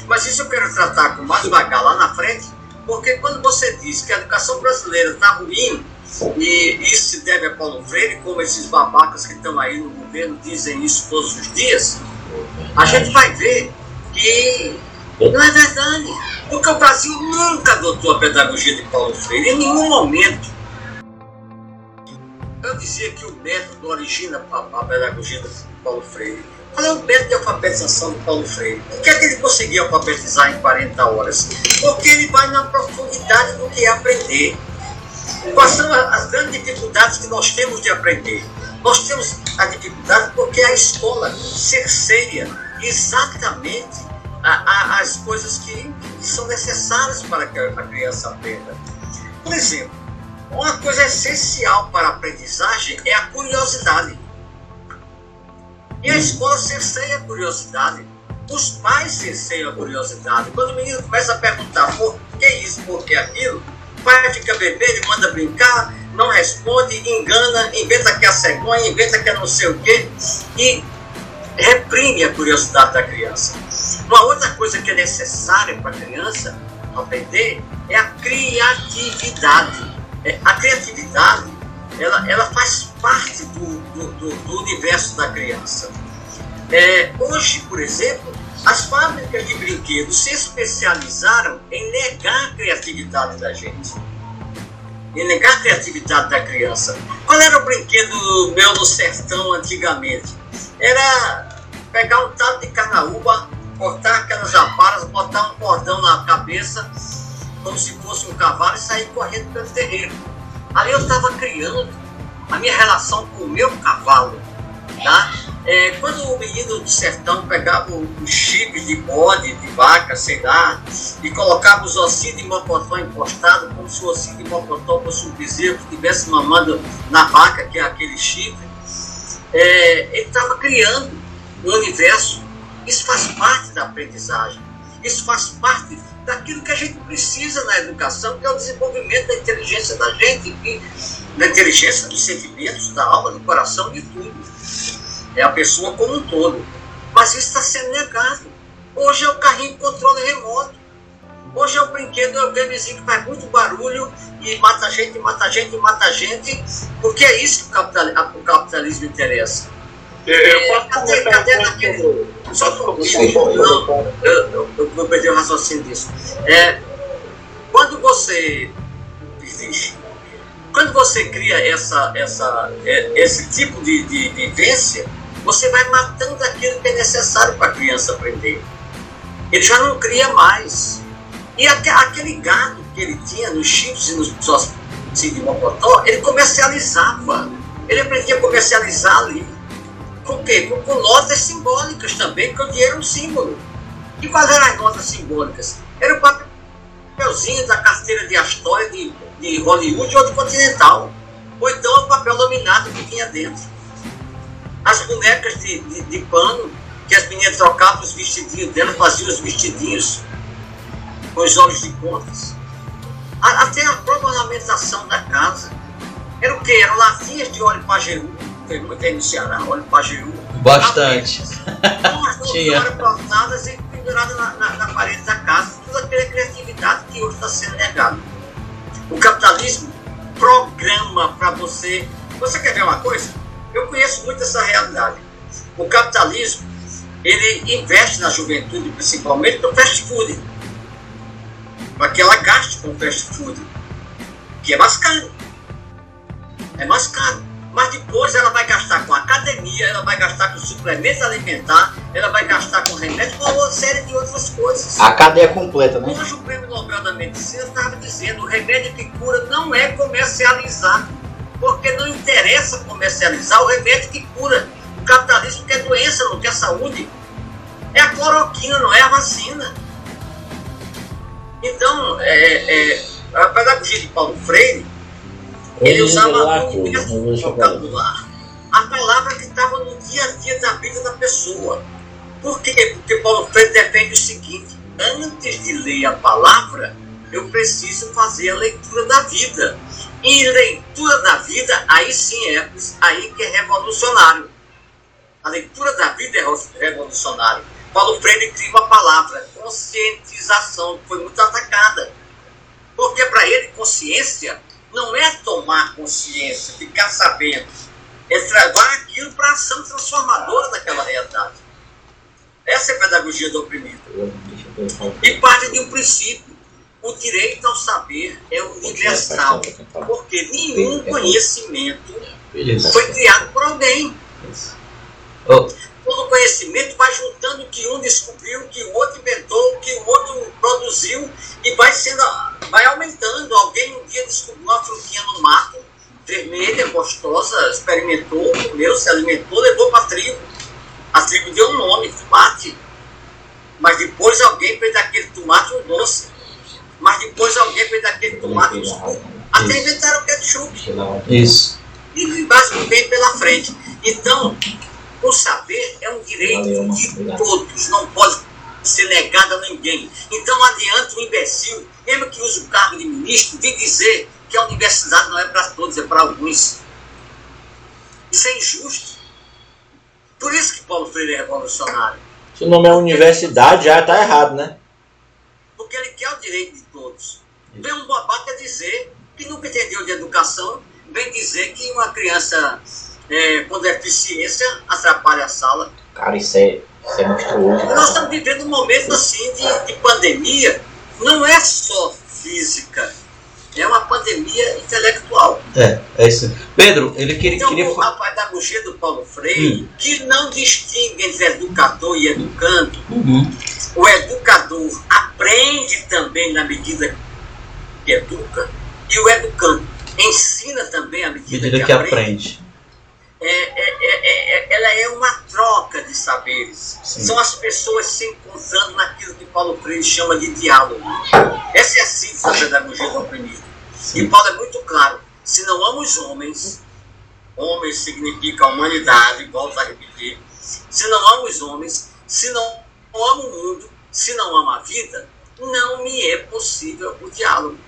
Mas isso eu quero tratar com mais devagar lá na frente, porque quando você diz que a educação brasileira está ruim, e isso se deve a Paulo Freire, como esses babacas que estão aí no governo dizem isso todos os dias, a gente vai ver que não é verdade. Porque o Brasil nunca adotou a pedagogia de Paulo Freire, em nenhum momento. Eu dizia que o método origina a pedagogia de Paulo Freire. Qual é o método de alfabetização de Paulo Freire? Por que, é que ele conseguia alfabetizar em 40 horas? Porque ele vai na profundidade do que é aprender. Quais são as grandes dificuldades que nós temos de aprender? Nós temos a dificuldade porque a escola cerceia exatamente a- a- as coisas que, que são necessárias para que a criança aprenda. Por exemplo, uma coisa essencial para a aprendizagem é a curiosidade. E a escola cerceia a curiosidade. Os pais cerceiam a curiosidade. Quando o menino começa a perguntar por que isso, por que aquilo, o pai fica ele manda brincar, não responde, engana, inventa que é a cegonha, inventa que é não sei o quê, e reprime a curiosidade da criança. Uma outra coisa que é necessária para a criança aprender é a criatividade. É, a criatividade, ela, ela faz parte do, do, do- do universo da criança. É, hoje, por exemplo, as fábricas de brinquedos se especializaram em negar a criatividade da gente. Em negar a criatividade da criança. Qual era o brinquedo meu no sertão antigamente? Era pegar um talo de canaúba, cortar aquelas japaras, botar um cordão na cabeça, como se fosse um cavalo, e sair correndo pelo terreiro. Ali eu estava criando a minha relação com o meu cavalo. Tá? É, quando o menino do sertão pegava o- os chifres de bode, de vaca, sei lá, e colocava os ossinhos de mocotó encostados, como se o ossinho de mocotó fosse um bezerro que estivesse mamando na vaca, que é aquele chifre, é, ele estava criando um universo. Isso faz parte da aprendizagem. Isso faz parte daquilo que a gente precisa na educação, que é o desenvolvimento da inteligência da gente, e da inteligência dos sentimentos, da alma, do coração, de tudo. É a pessoa como um todo. Mas isso está sendo negado. Hoje é o carrinho de controle remoto. Hoje é o brinquedo, é o bebezinho que faz muito barulho e mata gente, mata gente, mata gente, porque é isso que o capitalismo, o capitalismo interessa. É, cadê, cadê. Só não, eu, eu, eu vou perder o raciocínio disso. É, quando você. Quando você cria essa, essa, é, esse tipo de, de vivência, você vai matando aquilo que é necessário para a criança aprender. Ele já não cria mais. E até aquele gado que ele tinha nos chips e nos ossos de Mocotó, ele comercializava. Ele aprendia a comercializar ali. Com quê? Com, com notas simbólicas também, porque o dinheiro é um símbolo. E quais eram as notas simbólicas? Era o papelzinho da carteira de Astoria, de, de Hollywood ou de Continental. Ou então o papel laminado que tinha dentro. As bonecas de, de, de pano, que as meninas trocavam os vestidinhos delas, faziam os vestidinhos com os olhos de contas. Até a própria ornamentação da casa. Era o quê? Eram latinhas de óleo pajeú, tem muito aí no Ceará, óleo pajeú.
Bastante. Tinha.
duas plantadas e na, na, na parede da casa. Toda aquela criatividade que hoje está sendo negada. O capitalismo programa para você. Você quer ver uma coisa? Eu conheço muito essa realidade. O capitalismo, ele investe na juventude, principalmente no fast food. Para que ela gaste com fast food. Que é mais caro. É mais caro. Mas depois ela vai gastar com academia, ela vai gastar com suplemento alimentar, ela vai gastar com remédio, com uma série de outras coisas.
A cadeia completa, né?
Hoje o Prêmio Nobel da Medicina estava dizendo o remédio que cura não é comercializar, porque não interessa comercializar o remédio que cura. O capitalismo quer doença, não quer saúde. É a cloroquina, não é a vacina. Então, é, é, a pedagogia de Paulo Freire, ele usava um mesmo vocabular. A palavra que estava no dia a dia da vida da pessoa. Por quê? Porque Paulo Freire defende o seguinte: antes de ler a palavra, eu preciso fazer a leitura da vida. E leitura da vida, aí sim é aí que é revolucionário. A leitura da vida é revolucionária. Paulo Freire cria uma palavra, conscientização, que foi muito atacada. Porque para ele, consciência não é tomar consciência, ficar sabendo, é travar aquilo para a ação transformadora daquela realidade. Essa é a pedagogia do oprimido. E parte de um princípio. O direito ao saber é universal, porque nenhum conhecimento foi criado por alguém. Todo conhecimento vai juntando o que um descobriu, o que o outro inventou, o que o outro produziu e vai sendo, vai aumentando. Alguém um dia descobriu uma frutinha no mato, vermelha, gostosa, experimentou, comeu, se alimentou, levou para a tribo. A tribo deu um nome, tomate. Mas depois alguém fez daquele tomate um doce. Mas depois alguém fez daquele tomate um suco. Até inventaram o ketchup.
Isso.
E mais bem pela frente. Então, o saber é um direito de todos, não pode ser negado a ninguém. Então não adianta o imbecil, mesmo que use o cargo de ministro, de dizer que a universidade não é para todos, é para alguns. Isso é injusto. Por isso que Paulo Freire é revolucionário.
Se o nome é universidade, já tá errado, né?
Porque ele quer o direito de todos. Vem um babaca dizer que nunca entendeu de educação, vem dizer que uma criança é, com deficiência atrapalha a sala.
Cara, isso é, isso é monstruoso.
Nós estamos vivendo um momento assim de, de pandemia, não é só física, é uma pandemia intelectual.
É, é isso. Pedro, ele queria.
Então,
queria...
a pedagogia do Paulo Freire, que não distingue entre educador e educando,
Uhum.
o educador aprende também na medida que educa, e o educando ensina também à medida,
Medida que aprende.
É, é, é, é- ela é uma troca de saberes.
Sim.
São as pessoas se encontrando naquilo que Paulo Freire chama de diálogo. Essa é a síntese da pedagogia do oprimido. E Paulo é muito claro: se não ama os homens, homens significa humanidade, volto a repetir. Se não ama os homens, se não ama o mundo, se não ama a vida, não me é possível o diálogo.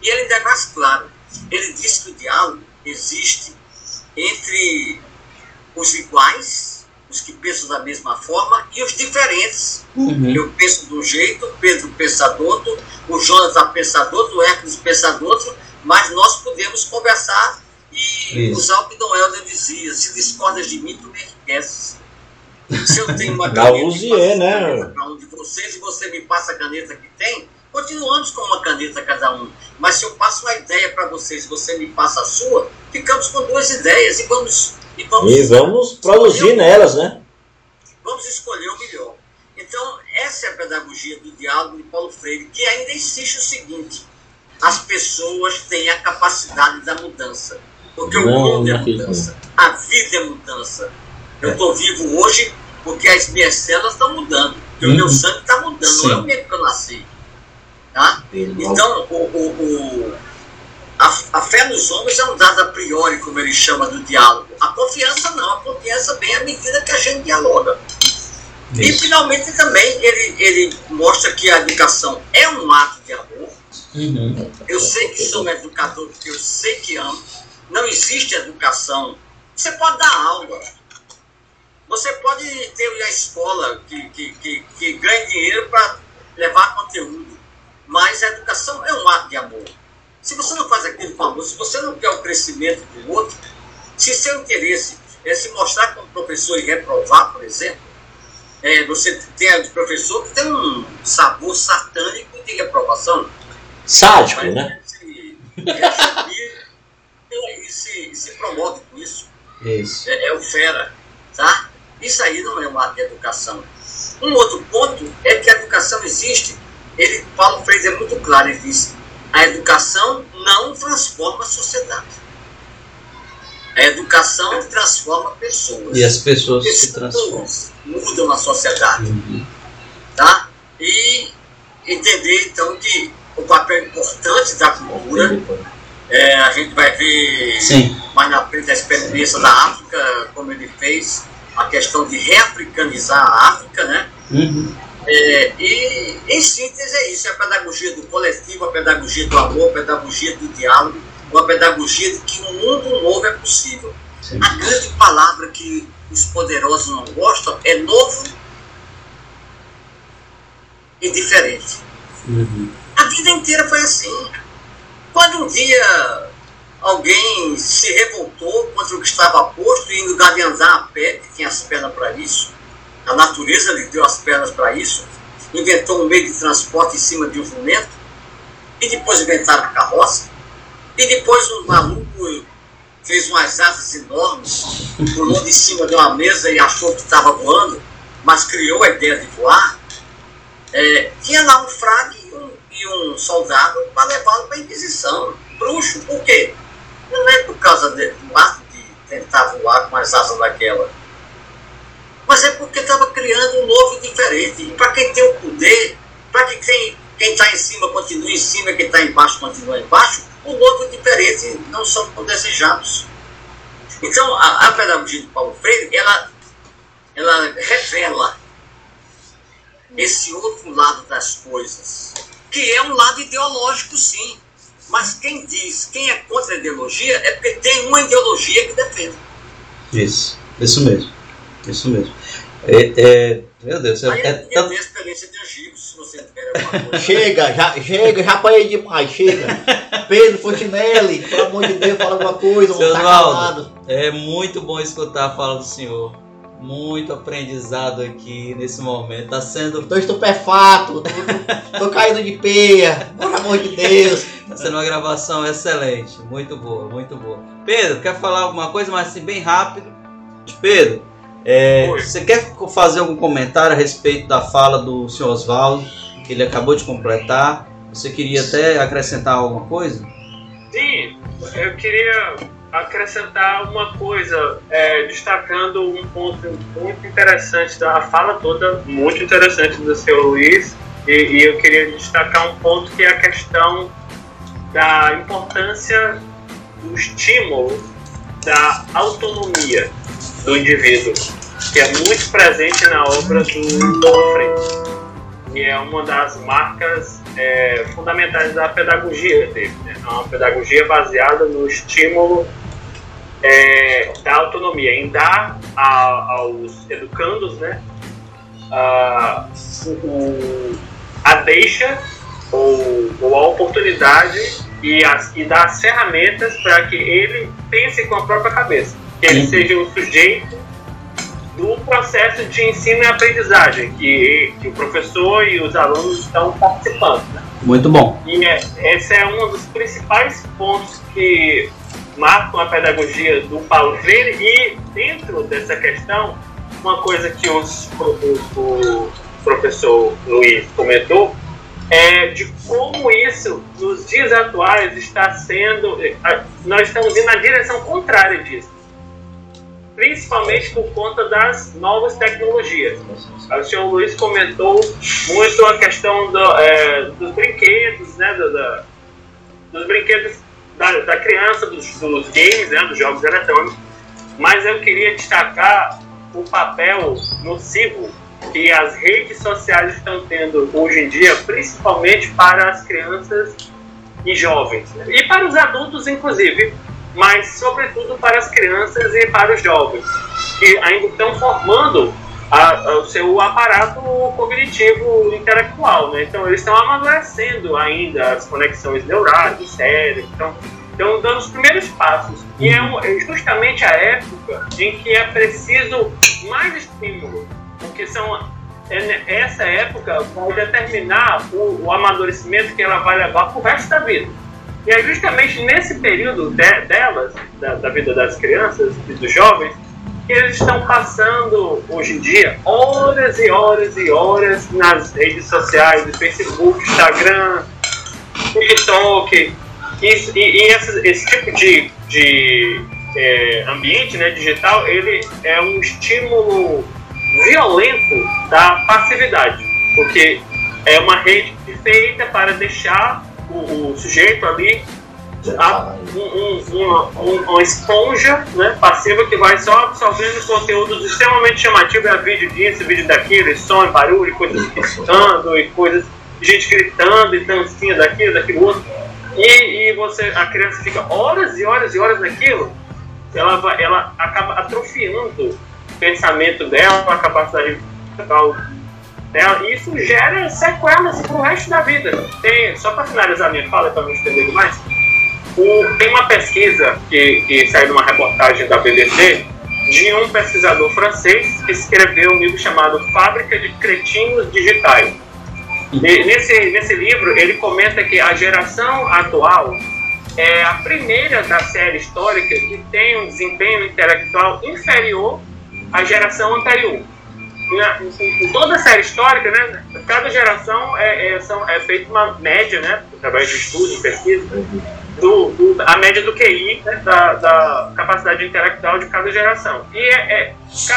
E ele ainda é mais claro. Ele diz que o diálogo existe entre os iguais, os que pensam da mesma forma, e os diferentes.
Uhum.
Eu penso de um jeito, Pedro pensa do outro, o Jonathan pensa do outro, o Hércules pensa do outro, mas nós podemos conversar e
Isso.
usar o que Dom Helder dizia: se discordas de mim, tu me enriqueces. Se eu tenho uma
Lavoisier, né?
para um de vocês e você me passa a caneta que tem, continuamos com uma caneta cada um. Mas se eu passo uma ideia para vocês você me passa a sua, ficamos com duas ideias e vamos, e vamos,
E vamos produzir nelas, né?
vamos escolher o melhor. Então, essa é a pedagogia do diálogo de Paulo Freire, que ainda insiste o seguinte: as pessoas têm a capacidade da mudança. Porque o
Não,
mundo é mudança, a vida é mudança. Eu estou vivo hoje porque as minhas células estão mudando, porque o meu
Uhum.
sangue está mudando, não é
Sim.
o mesmo que eu nasci. Tá? Então, o, o, o- a, a fé nos homens é um dado a priori, como ele chama do diálogo. A confiança não, a confiança vem à medida que a gente dialoga. E
Isso.
finalmente também ele, ele mostra que a educação é um ato de amor.
Uhum.
Eu sei que sou um educador porque eu sei que amo. Não existe educação. Você pode dar aula. Você pode ter a escola que, que, que, que ganha dinheiro para levar conteúdo. Mas a educação é um ato de amor. Se você não faz aquilo com amor, se você não quer o crescimento do outro, se seu interesse é se mostrar como professor e reprovar, por exemplo, é, você tem de professor que tem um sabor satânico de reprovação.
Sádico, né?
Se, e, e se, e se promove com isso.
Isso.
É, é o fera, tá? Isso aí não é um ato de educação. Um outro ponto é que a educação existe. Ele, Paulo Freire é muito claro, ele diz, a educação não transforma a sociedade. A educação transforma pessoas.
E as pessoas se transformam.
Pessoas mudam a sociedade
Uhum.
tá? E entender então que o papel importante da cultura, é, a gente vai ver
Sim.
mais na frente a experiência da África, como ele fez, a questão de reafricanizar a África, né?
Uhum.
É, e em síntese é isso, é a pedagogia do coletivo, a pedagogia do amor, a pedagogia do diálogo, uma pedagogia de que um mundo novo é possível.
Sim.
A grande palavra que os poderosos não gostam é novo e diferente.
Uhum.
A vida inteira foi assim. Quando um dia alguém se revoltou contra o que estava posto e em lugar de andar a pé, que tinha as pernas para isso, a natureza lhe deu as pernas para isso, inventou um meio de transporte em cima de um jumento, e depois inventaram a carroça, e depois um maluco fez umas asas enormes, pulou de cima de uma mesa e achou que estava voando, mas criou a ideia de voar. É, tinha lá um frade e um, e um soldado para levá-lo para a Inquisição. Bruxo, por quê? Não é por causa de as asas daquela. Mas é porque estava criando um novo diferente. E para quem tem o poder, para que quem está em cima continue em cima, quem está embaixo continue embaixo, um novo diferente não são desejados. Então, a, a pedagogia de Paulo Freire, ela, ela revela esse outro lado das coisas, que é um lado ideológico, sim. Mas quem diz, quem é contra a ideologia, é porque tem uma ideologia que defende.
Isso, isso mesmo. Isso mesmo. É, é, meu Deus, é,
Aí
é tanto-
experiência de antigos, se você tiver alguma coisa.
Chega, já, chega, já apanhei demais, chega. Pedro Fontinelli, pelo amor de Deus, fala alguma coisa,
Seu
tá
Osvaldo,
calado.
é muito bom escutar a fala do senhor. Muito aprendizado aqui nesse momento. Tá sendo,
Tô estupefato, tô, tô caindo de peia, pelo amor de Deus.
tá sendo uma gravação excelente. Muito boa, muito boa. Pedro, quer falar alguma coisa, mas assim, bem rápido? Pedro, é, você quer fazer algum comentário a respeito da fala do senhor Osvaldo, que ele acabou de completar? Você queria até acrescentar alguma coisa?
Sim, eu queria acrescentar uma coisa, é, destacando um ponto muito interessante da fala toda, muito interessante do seu Luiz, e, e eu queria destacar um ponto que é a questão da importância do estímulo da autonomia do indivíduo, que é muito presente na obra do Freire e é uma das marcas é, fundamentais da pedagogia dele. Né? É uma pedagogia baseada no estímulo é, da autonomia, em dar a- aos educandos né, a, a deixa ou, ou a oportunidade e, as, e dar as ferramentas para que ele pense com a própria cabeça, que ele seja o sujeito do processo de ensino e aprendizagem que, que o professor e os alunos estão participando. né?
Muito bom.
E é, esse é um dos principais pontos que marcam a pedagogia do Paulo Freire e dentro dessa questão, uma coisa que os, o, o professor Luiz comentou é de como isso, nos dias atuais, está sendo. a- Nós estamos indo na direção contrária disso principalmente por conta das novas tecnologias. O senhor Luiz comentou muito a questão do, é, dos brinquedos, né, do- da- dos brinquedos da, da criança, dos, dos games, né, dos jogos eletrônicos, mas eu queria destacar o papel nocivo que as redes sociais estão tendo hoje em dia, principalmente para as crianças e jovens, né? e para os adultos, inclusive, mas sobretudo para as crianças e para os jovens, que ainda estão formando a- a- o seu aparato cognitivo intelectual, né? Então eles estão amadurecendo ainda as conexões neurais do cérebro, então estão dando os primeiros passos. E é, um- é justamente a época em que é preciso mais estímulo, porque são é ne- essa época vai determinar o, o amadurecimento que ela vai levar para o resto da vida. E é justamente nesse período de- delas, da, da vida das crianças e dos jovens, que eles estão passando, hoje em dia, horas e horas e horas nas redes sociais, no Facebook, Instagram, TikTok. Isso, e e esse, esse tipo de, de é, ambiente né, digital, ele é um estímulo violento da passividade, porque é uma rede feita para deixar o, o sujeito ali a- um- um- uma, um- uma esponja né, passiva que vai só absorvendo conteúdos extremamente chamativos, é vídeo disso, vídeo daquilo, e som, e barulho, e coisas piscando, e coisas, gente gritando, e dancinha daquilo, daquilo outro. E, e você, a criança fica horas e horas e horas naquilo, ela, vai, ela acaba atrofiando o pensamento dela, a capacidade mental e isso gera sequelas pro resto da vida. Tem, só para finalizar minha fala, para não estender demais, o- tem uma pesquisa que, que saiu numa reportagem da BBC de um pesquisador francês que escreveu um livro chamado Fábrica de Cretinos Digitais. Nesse, nesse livro, ele comenta que a geração atual é a primeira da série histórica que tem um desempenho intelectual inferior à geração anterior. Em, em toda a série histórica, né, cada geração é, é, são, é feita uma média, né, através de estudo, pesquisa, do, do, a média do QI, né, da, da, capacidade intelectual de cada geração. E é, é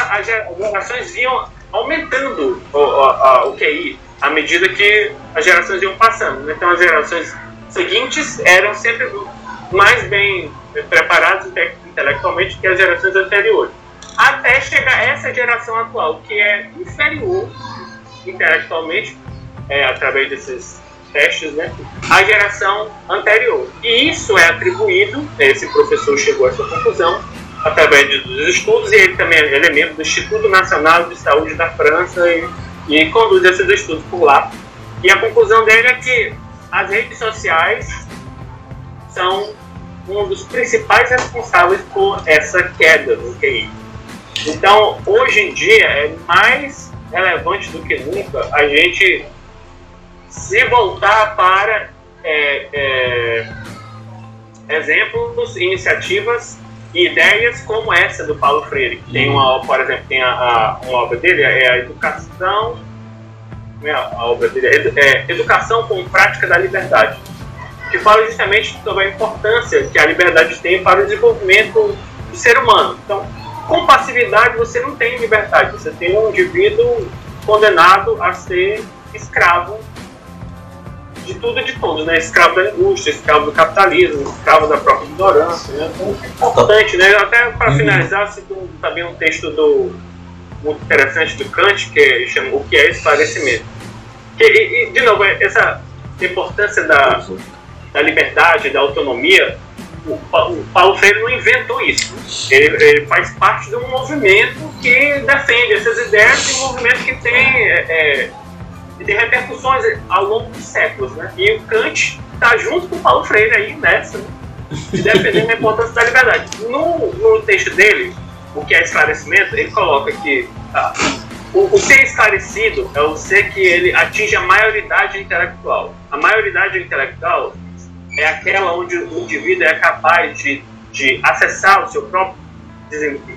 as gerações iam aumentando o, o, o QI à medida que as gerações iam passando. Né? Então, as gerações seguintes eram sempre mais bem preparadas intelectualmente que as gerações anteriores. Até chegar essa geração atual, que é inferior intelectualmente, é, através desses testes, né, à geração anterior. E isso é atribuído, esse professor chegou a essa conclusão, através dos estudos, e ele também é membro do Instituto Nacional de Saúde da França e, e conduz esses estudos por lá. E a conclusão dele é que as redes sociais são um dos principais responsáveis por essa queda do QI. Então, hoje em dia, é mais relevante do que nunca a gente se voltar para é, é, exemplos, iniciativas e ideias como essa do Paulo Freire. Tem uma, por exemplo, tem a, a uma obra dele, é a Educação, é a obra dele é Educação com Prática da Liberdade, que fala justamente sobre a importância que a liberdade tem para o desenvolvimento do ser humano. Então, com passividade você não tem liberdade, você tem um indivíduo condenado a ser escravo de tudo e de todos, né? Escravo da indústria, escravo do capitalismo, escravo da própria ignorância, né? Então, é importante, né? Até para uhum. finalizar, cito também um texto do muito interessante do Kant, que chama O que é esclarecimento. Que, e, e, de novo, essa importância da, da liberdade, da autonomia, o, Paulo Freire não inventou isso. Ele, ele, faz parte de um movimento que defende essas ideias e um movimento que tem... É, é, tem repercussões ao longo dos séculos, né? E o Kant está junto com o Paulo Freire aí nessa, né? defendendo a importância da liberdade. No, no texto dele, o que é esclarecimento, ele coloca que tá, o, o, ser esclarecido é o ser que ele atinge a maioridade intelectual. A maioridade intelectual é aquela onde o indivíduo é capaz de, de acessar o seu próprio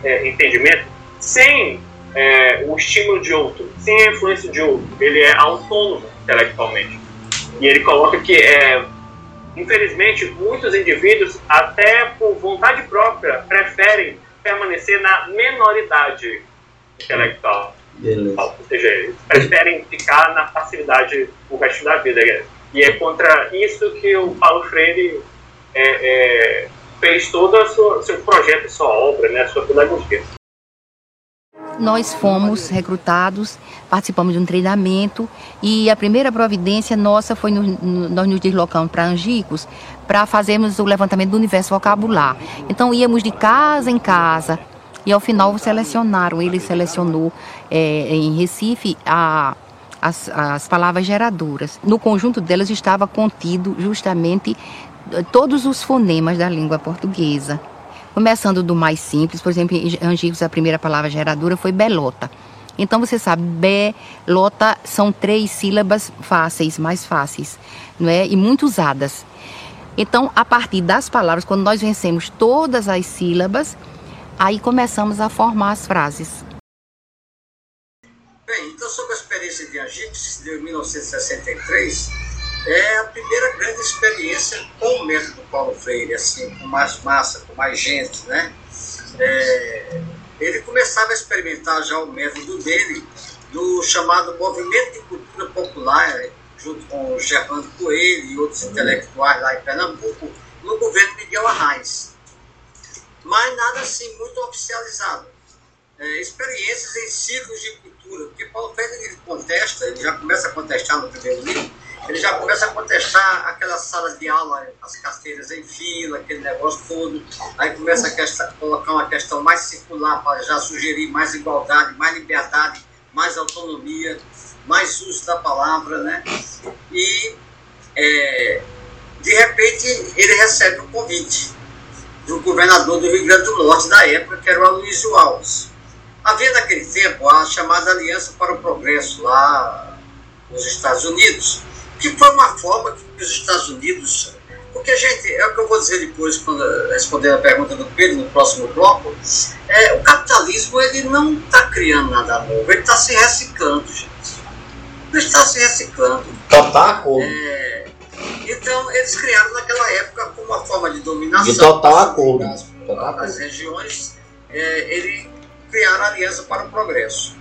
é, entendimento sem é, o estímulo de outro, sem a influência de outro. Ele é autônomo intelectualmente. E ele coloca que, é, infelizmente, muitos indivíduos, até por vontade própria, preferem permanecer na menoridade intelectual. Beleza. Ou seja, eles preferem ficar na passividade o resto da vida. E é contra isso que o Paulo Freire é, é, fez todo o seu projeto, sua obra, né, sua pedagogia.
Nós fomos recrutados, participamos de um treinamento e a primeira providência nossa foi no, no, nós nos deslocamos para Angicos para fazermos o levantamento do universo vocabular. Então íamos de casa em casa e ao final selecionaram, ele selecionou é, em Recife a, as, as palavras geradoras. No conjunto delas estava contido justamente todos os fonemas da língua portuguesa. Começando do mais simples, por exemplo, em Angicos a primeira palavra geradora foi belota. Então você sabe, belota são três sílabas fáceis, mais fáceis, não é? E muito usadas. Então, a partir das palavras, quando nós vencemos todas as sílabas, aí começamos a formar as frases.
Bem, então sobre a experiência de Angicos de 1963, é a primeira grande experiência com o método Paulo Freire, assim, com mais massa, com mais gente, né? É, ele começava a experimentar já o método dele no chamado Movimento de Cultura Popular, junto com o Germano Coelho e outros intelectuais lá em Pernambuco, no governo Miguel Arraes. Mas nada assim muito oficializado. É, experiências em círculos de cultura, porque Paulo Freire ele contesta, ele já começa a contestar no primeiro livro, ele já começa a contestar aquelas salas de aula, as carteiras em fila, aquele negócio todo. Aí começa a colocar uma questão mais circular para já sugerir mais igualdade, mais liberdade, mais autonomia, mais uso da palavra, né? E é, de repente ele recebe um convite do governador do Rio Grande do Norte da época, que era o Aloysio Alves. Havia naquele tempo a chamada Aliança para o Progresso lá nos Estados Unidos, que foi uma forma que os Estados Unidos Porque, gente, é o que eu vou dizer depois, quando responder a pergunta do Pedro no próximo bloco, é, o capitalismo ele não está criando nada novo, ele está se reciclando, gente. Ele está se reciclando.
Total acordo.
É, então, eles criaram naquela época como uma forma de dominação
De total acordo. Total acordo.
das regiões, é, ele criaram a Aliança para o Progresso.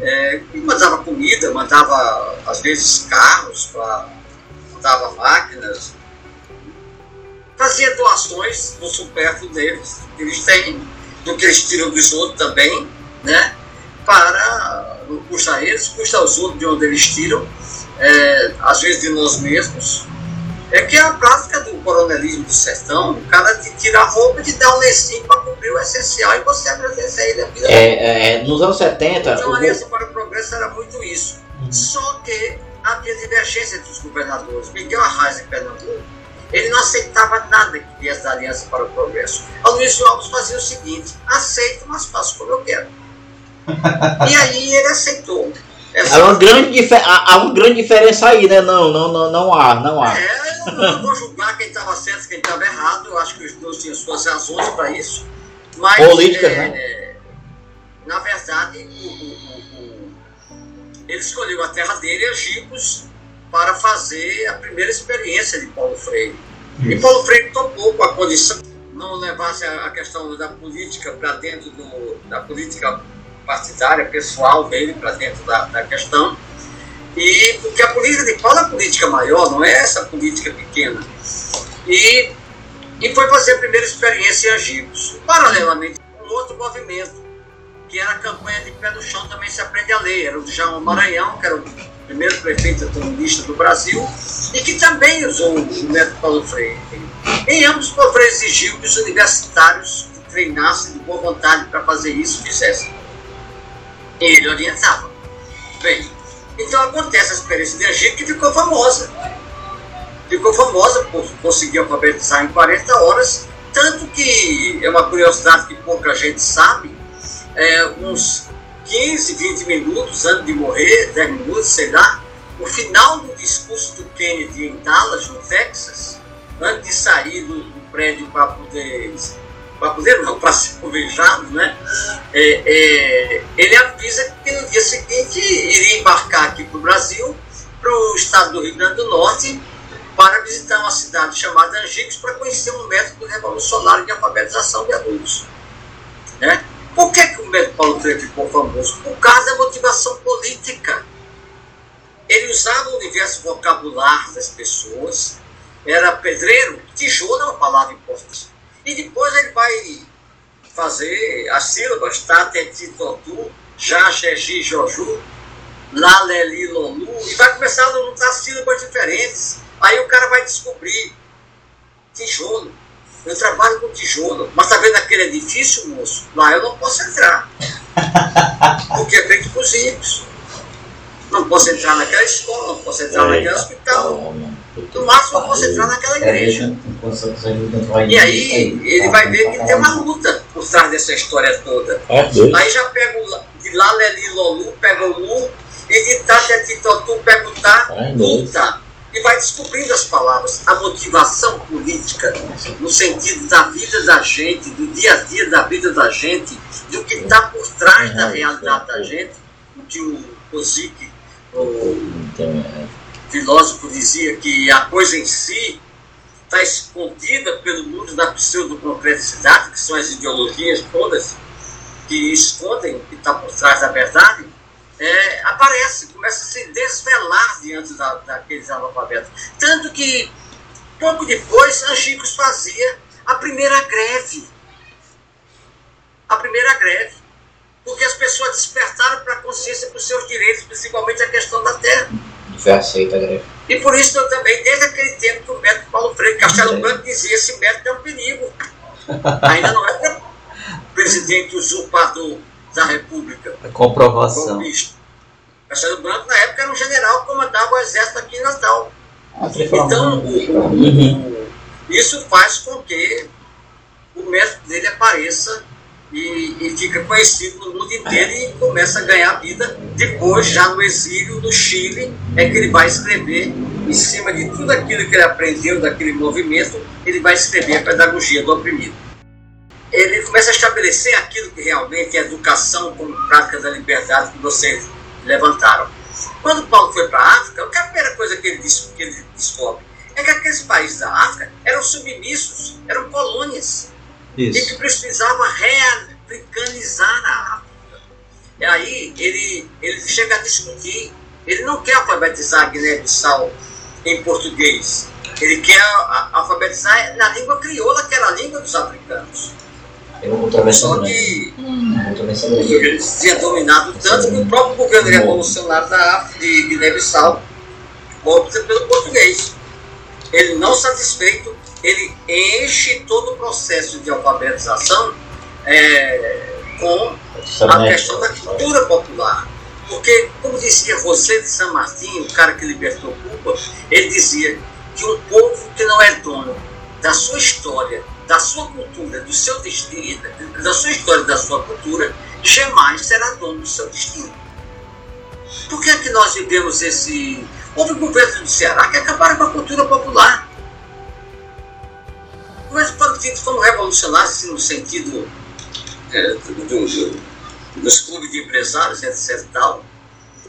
É, e mandava comida, mandava às vezes carros, pra, mandava máquinas, fazia doações do supérfluo deles, que eles têm, do que eles tiram dos outros também, né? Para, não custa a eles, custa aos outros de onde eles tiram, é, às vezes de nós mesmos. É que é a prática do coronelismo do sertão, o cara te tira a roupa e te dá um lencinho para cobrir o essencial e você agradece a ele a vida.
É, é, nos anos 70,
Então a Aliança para o Progresso era muito isso. Só que havia divergência entre os governadores. Miguel Arraes, em Pernambuco, ele não aceitava nada que viesse da Aliança para o Progresso. A Luiz Alves fazia o seguinte: aceito, mas faço como eu quero. e aí ele aceitou.
Há uma, grande dife- há, uma grande diferença aí, né? Não, não, não, não há, não há.
É, eu não vou julgar quem estava certo e quem estava errado. Eu acho que os dois tinham suas razões para isso. Mas,
Políticas,
é,
né?
é, na verdade, o- o- o- ele escolheu a terra dele, Angicos, para fazer a primeira experiência de Paulo Freire. E Paulo Freire topou com a condição não levasse a a questão da política para dentro do, da política partidária, pessoal dele, para dentro da, da questão. E porque a política de Paulo é a política maior, não é essa política pequena. E, e foi fazer a primeira experiência em Angicos. Paralelamente, um outro movimento, que era a campanha de pé no chão, também se aprende a ler. Era o Djalma Maranhão, que era o primeiro prefeito comunista do Brasil, e que também usou o método Paulo Freire. Em ambos, Paulo Freire exigiu que os universitários que treinassem de boa vontade para fazer isso fizessem. Ele orientava. Bem, então acontece a experiência de Angicos que ficou famosa. Ficou famosa por conseguir alfabetizar em 40 horas, tanto que é uma curiosidade que pouca gente sabe, é, uns 15, 20 minutos antes de morrer, 10 minutos, sei lá, o final do discurso do Kennedy em Dallas, no Texas, antes de sair do, do prédio para poder, poder não, para ser alvejado, né? É, é, ele avisa que no dia seguinte iria embarcar aqui para o Brasil, para o estado do Rio Grande do Norte, para visitar uma cidade chamada Angicos para conhecer um método revolucionário de alfabetização de adultos. Né? Por que, que o método Paulo Freire ficou famoso? Por causa da motivação política. Ele usava o universo vocabular das pessoas, era pedreiro, tijolo é uma palavra importante. E depois ele vai fazer as sílabas Tateti Totu, Já, Xegi, Joju, Lá, Leli, Lolu, e vai começar a juntar sílabas diferentes. Aí o cara vai descobrir tijolo. Eu trabalho com tijolo. Mas tá vendo aquele edifício, moço? Lá eu não posso entrar. Porque é feito por ricos. Não posso entrar naquela escola, não posso entrar naquele hospital. No máximo eu posso entrar naquela igreja. E aí ele vai ver que tem uma luta por trás dessa história toda.
É doido.
Aí já pega o, de lá Leli Lolu, pega o Lu, e de Tati Totu pega o Tá,
É
luta. E vai descobrindo as palavras, a motivação política, no sentido da vida da gente, do dia a dia da vida da gente, do que está por trás da realidade da gente, o que o Kozik, o filósofo, dizia que a coisa em si está escondida pelo mundo da pseudoconcreticidade, que são as ideologias todas que escondem o que está por trás da verdade, é, aparece, começa a se desvelar diante da, daqueles analfabetos. Tanto que, pouco depois, Angicos fazia a primeira greve. A primeira greve. Porque as pessoas despertaram para a consciência dos seus direitos, principalmente a questão da terra.
Foi aceita a greve.
E por isso eu também, desde aquele tempo que o médico Paulo Freire, Castelo Branco dizia, esse médico é um perigo. Ainda não é presidente usurpador da República.
A comprovação.
Castelo Branco, na época, era um general que comandava o exército aqui em Natal.
Ah,
Então, o- isso faz com que o método dele apareça e, e fica conhecido no mundo inteiro e começa a ganhar vida. Depois, já no exílio, no Chile, é que ele vai escrever em cima de tudo aquilo que ele aprendeu daquele movimento, ele vai escrever a pedagogia do oprimido. Ele começa a estabelecer aquilo que realmente é educação como prática da liberdade que vocês levantaram. Quando Paulo foi para a África, a primeira coisa que ele, que ele descobre é que aqueles países da África eram submissos, eram colônias,
Isso.
e que precisavam reafricanizar a África. E aí ele, ele chega a discutir, ele não quer alfabetizar Guiné-Bissau em português, ele quer alfabetizar na língua crioula, que era a língua dos africanos.
Contravenção
Só que o português tinha dominado tanto que o próprio governo revolucionário da África, de Guiné-Bissau, opta pelo português. Ele não satisfeito, ele enche todo o processo de alfabetização é, com a questão da cultura popular. Porque, como dizia José de San Martín, o cara que libertou Cuba, ele dizia que um povo que não é dono da sua história, da sua cultura, do seu destino, da sua história, da sua cultura, jamais será dono do seu destino. Por que é que nós vivemos esse... Houve governos do Ceará que acabaram com a cultura popular. Mas quando ditos como revolucionários, assim, no sentido é, do- do- dos clubes de empresários, etc. Tal,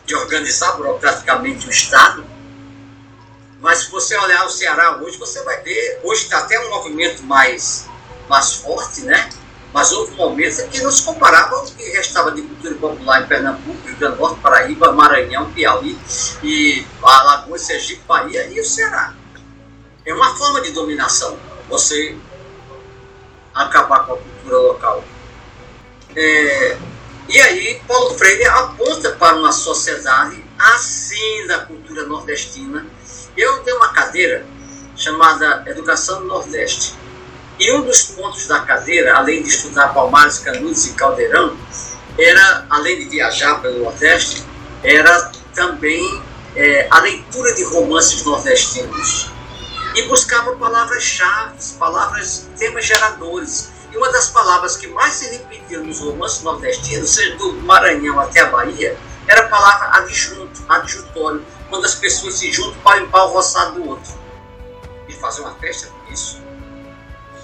de organizar burocraticamente o Estado. Mas se você olhar o Ceará hoje, você vai ver, hoje está até um movimento mais, mais forte, né? Mas houve momentos em que não se comparava ao que restava de cultura popular em Pernambuco, Rio Grande do Norte, Paraíba, Maranhão, Piauí, e Alagoas, Sergipe, Bahia e o Ceará. É uma forma de dominação, você acabar com a cultura local. É, e aí, Paulo Freire aponta para uma sociedade assim da cultura nordestina. Eu tenho uma cadeira chamada Educação do Nordeste. E um dos pontos da cadeira, além de estudar Palmares, Canudos e Caldeirão, era, além de viajar pelo Nordeste, era também é, a leitura de romances nordestinos. E buscava palavras-chave, palavras, temas geradores. E uma das palavras que mais se repetiam nos romances nordestinos, seja do Maranhão até a Bahia, era a palavra adjunto, adjutório, quando as pessoas se juntam para limpar o roçado do outro. E fazer uma festa com isso.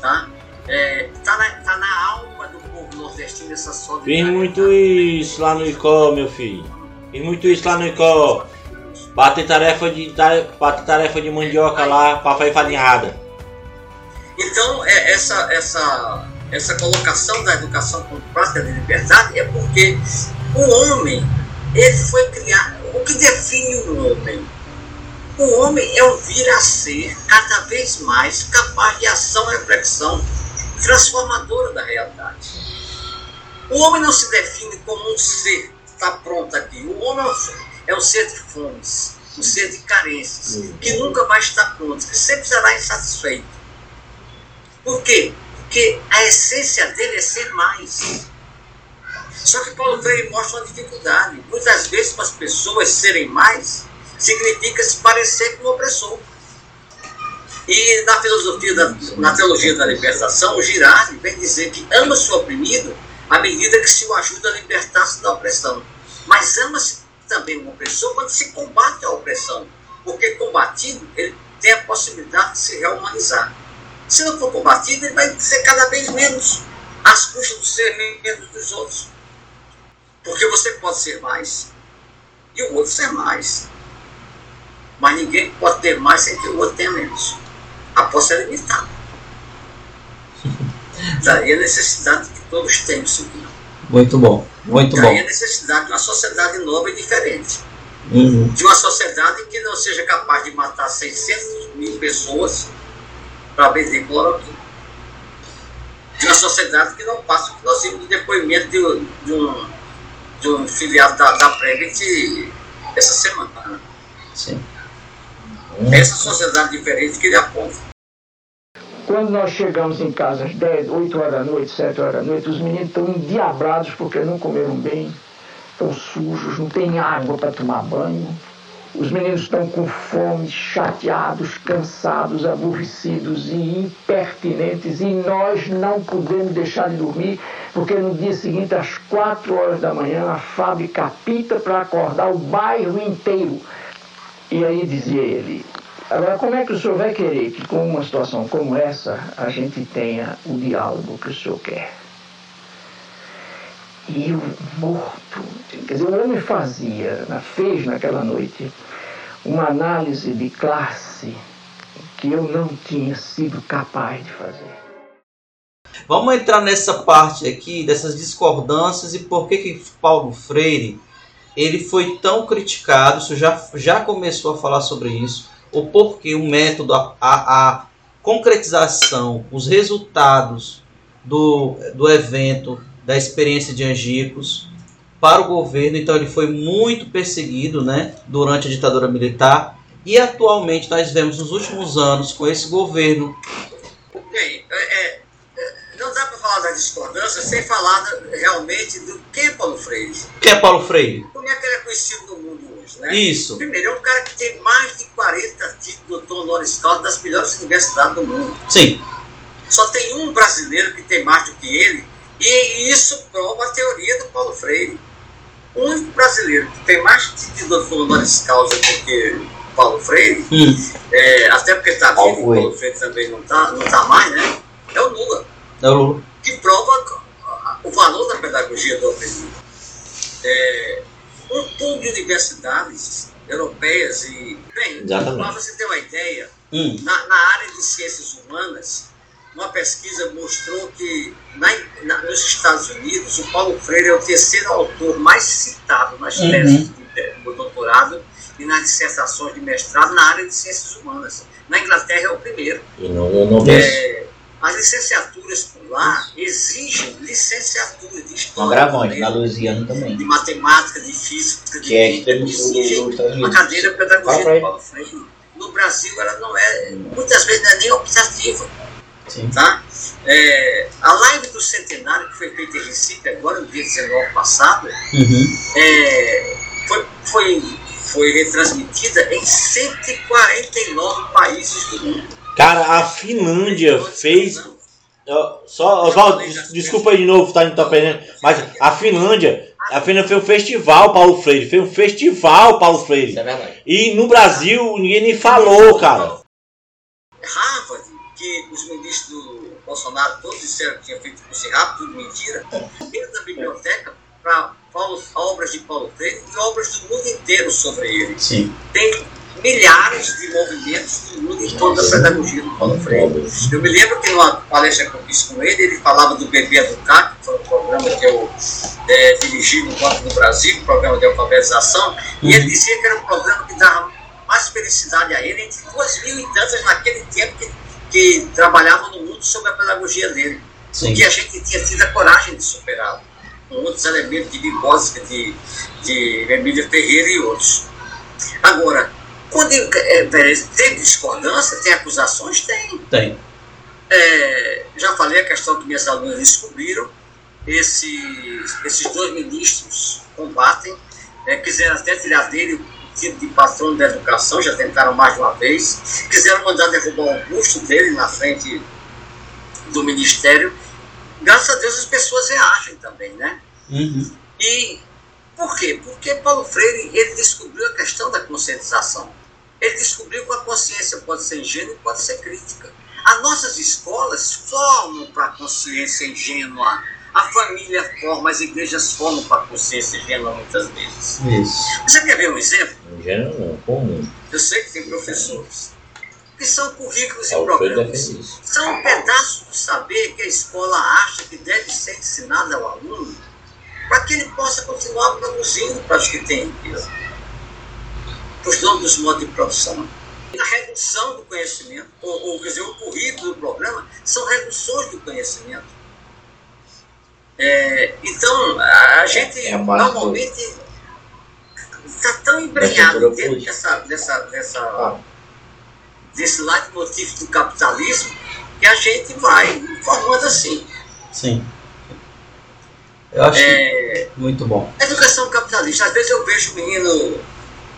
Tá? É, tá, na, tá na alma do povo nordestino essa
Fiz
solidariedade.
muito isso lá no ICO, meu filho. Fiz muito isso lá no ICO. Bater tarefa de, bater tarefa de mandioca lá pra fazer farinhada.
Então, é, essa, essa, essa colocação da educação como prática de liberdade é porque o homem, ele foi criado. O que define o homem? O homem é um vir a ser cada vez mais capaz de ação e reflexão transformadora da realidade. O homem não se define como um ser que está pronto aqui. O homem é um ser, é um ser de fomes, um ser de carências, que nunca vai estar pronto, que sempre será insatisfeito. Por quê? Porque a essência dele é ser mais. Só que Paulo Freire mostra uma dificuldade. Muitas vezes, para as pessoas serem mais, significa se parecer com o opressor. E na filosofia, da, na teologia da libertação, o Girardi vem dizer que ama-se o oprimido à medida que se o ajuda a libertar-se da opressão. Mas ama-se também o opressor quando se combate a opressão. Porque combatido, ele tem a possibilidade de se rehumanizar. Se não for combatido, ele vai ser cada vez menos às custas do ser menos dos outros. Porque você pode ser mais e o outro ser mais. Mas ninguém pode ter mais sem que o outro tenha menos. A posse é limitada. Daí a necessidade que todos tenham seguir.
Muito bom, muito bom.
Daí a necessidade de uma sociedade nova e diferente.
Uhum.
De uma sociedade que não seja capaz de matar 600 mil pessoas para vender cloroquina. De uma sociedade que não passa o que nós depoimento de, um- de um, de um filiado da, da Prevent essa semana.
Sim.
Essa sociedade diferente que ele aponta.
Quando nós chegamos em casa às 10, 8 horas da noite, 7 horas da noite, os meninos estão endiabrados porque não comeram bem, estão sujos, não tem água para tomar banho. Os meninos estão com fome, chateados, cansados, aborrecidos e impertinentes, e nós não podemos deixar de dormir, porque no dia seguinte, às 4 horas da manhã, a fábrica apita para acordar o bairro inteiro. E aí dizia ele, Agora, como é que o senhor vai querer que, com uma situação como essa, a gente tenha o diálogo que o senhor quer? E o morto, quer dizer, o homem fazia, fez naquela noite, uma análise de classe que eu não tinha sido capaz de fazer.
Vamos entrar nessa parte aqui, dessas discordâncias e por que, que Paulo Freire ele foi tão criticado, você já, já começou a falar sobre isso, o porquê, o método, a, a, a concretização, os resultados do, do evento, da experiência de Angicos para o governo, então ele foi muito perseguido né, durante a ditadura militar e atualmente nós vemos nos últimos anos com esse governo.
É, é, discordância sem falar realmente do que é Paulo Freire.
Quem é Paulo Freire?
Como é que ele é conhecido no mundo hoje, né?
Isso.
Primeiro, é um cara que tem mais de 40 títulos doutor honoris causa das melhores universidades do mundo.
Sim.
Só tem um brasileiro que tem mais do que ele, e isso prova a teoria do Paulo Freire. O único brasileiro que tem mais título de doutor honoris causa do que Paulo Freire,
Hum.
é, até porque está vivo,
Paulo
Freire também não está não tá mais, né? É o Lula
É o Lula.
Que prova o valor da pedagogia do aprendiz. É, um pool de universidades europeias e. Bem, para você ter uma ideia,
Hum.
na, na área de ciências humanas, uma pesquisa mostrou que na, na- nos Estados Unidos o Paulo Freire é o terceiro autor mais citado nas
Uhum.
teses de, de doutorado e nas dissertações de mestrado na área de ciências humanas. Na Inglaterra é o primeiro.
Eu não, eu não vejo.
É, as licenciaturas por lá exigem licenciatura de história,
na
né,
Louisiana também.
de matemática, de física, de
Que é que
exigem
os Estados
a
Unidos.
cadeira de pedagogia
ele.
Paulo Freire. No Brasil ela não é, muitas vezes não é nem optativa.
Sim.
Tá? É, a live do centenário que foi feita em Recife agora, no dia 19 passado,
Uhum.
é, foi, foi, foi retransmitida em 149 países do mundo.
Cara, a Finlândia fez. Só, Oswaldo, des- desculpa aí de novo, tá interrompendo, mas a Finlândia, a Finlândia fez um festival, Paulo Freire, fez um festival, Paulo Freire.
Isso é verdade.
E no Brasil ninguém nem falou, cara.
Harvard, que os ministros do Bolsonaro todos disseram que tinha feito curso rápido, tudo mentira, dentro da biblioteca para obras de Paulo Freire e obras do mundo inteiro sobre ele.
Sim.
Tem milhares de movimentos mundo em toda a pedagogia do Paulo Freire. Eu me lembro que numa palestra que eu fiz com ele, ele falava do Bebê Educar, que foi um programa que eu é, dirigi no Banco do Brasil, um programa de alfabetização, e ele dizia que era um programa que dava mais felicidade a ele, entre duas mil e tantas naquele tempo que, que trabalhavam no mundo sobre a pedagogia dele.
Sim.
Porque a gente tinha tido a coragem de superá-lo, com outros elementos de Vygotsky, de, de Emília Ferreira e outros. Agora, quando é, tem discordância, tem acusações? Tem.
Tem.
É, já falei a questão que minhas alunas descobriram. Esses, esses dois ministros combatem, é, quiseram até tirar dele o título de patrono da educação, já tentaram mais de uma vez. Quiseram mandar derrubar o busto dele na frente do ministério. Graças a Deus as pessoas reagem também, né?
Uhum.
E por quê? Porque Paulo Freire ele descobriu a questão da conscientização. Ele descobriu que a consciência pode ser ingênua e pode ser crítica. As nossas escolas formam para a consciência ingênua. A família forma, as igrejas formam para a consciência ingênua muitas vezes.
Isso.
Você quer ver um exemplo?
Gênero não, comum.
Eu sei que tem professores que são currículos e
Freire
programas. São um pedaço do saber que a escola acha que deve ser ensinado ao aluno para que ele possa continuar produzindo para os que têm riqueza. Os nomes dos modos de produção. A redução do conhecimento, ou, ou quer dizer, o currículo do programa, são reduções do conhecimento. É, então, a, a gente
É base
normalmente está tão embrenhado dentro dessa, dessa, dessa,
Ah.
desse leitmotiv do capitalismo que a gente vai formando assim.
Sim. Eu acho
É,
muito bom.
educação capitalista. Às vezes eu vejo o menino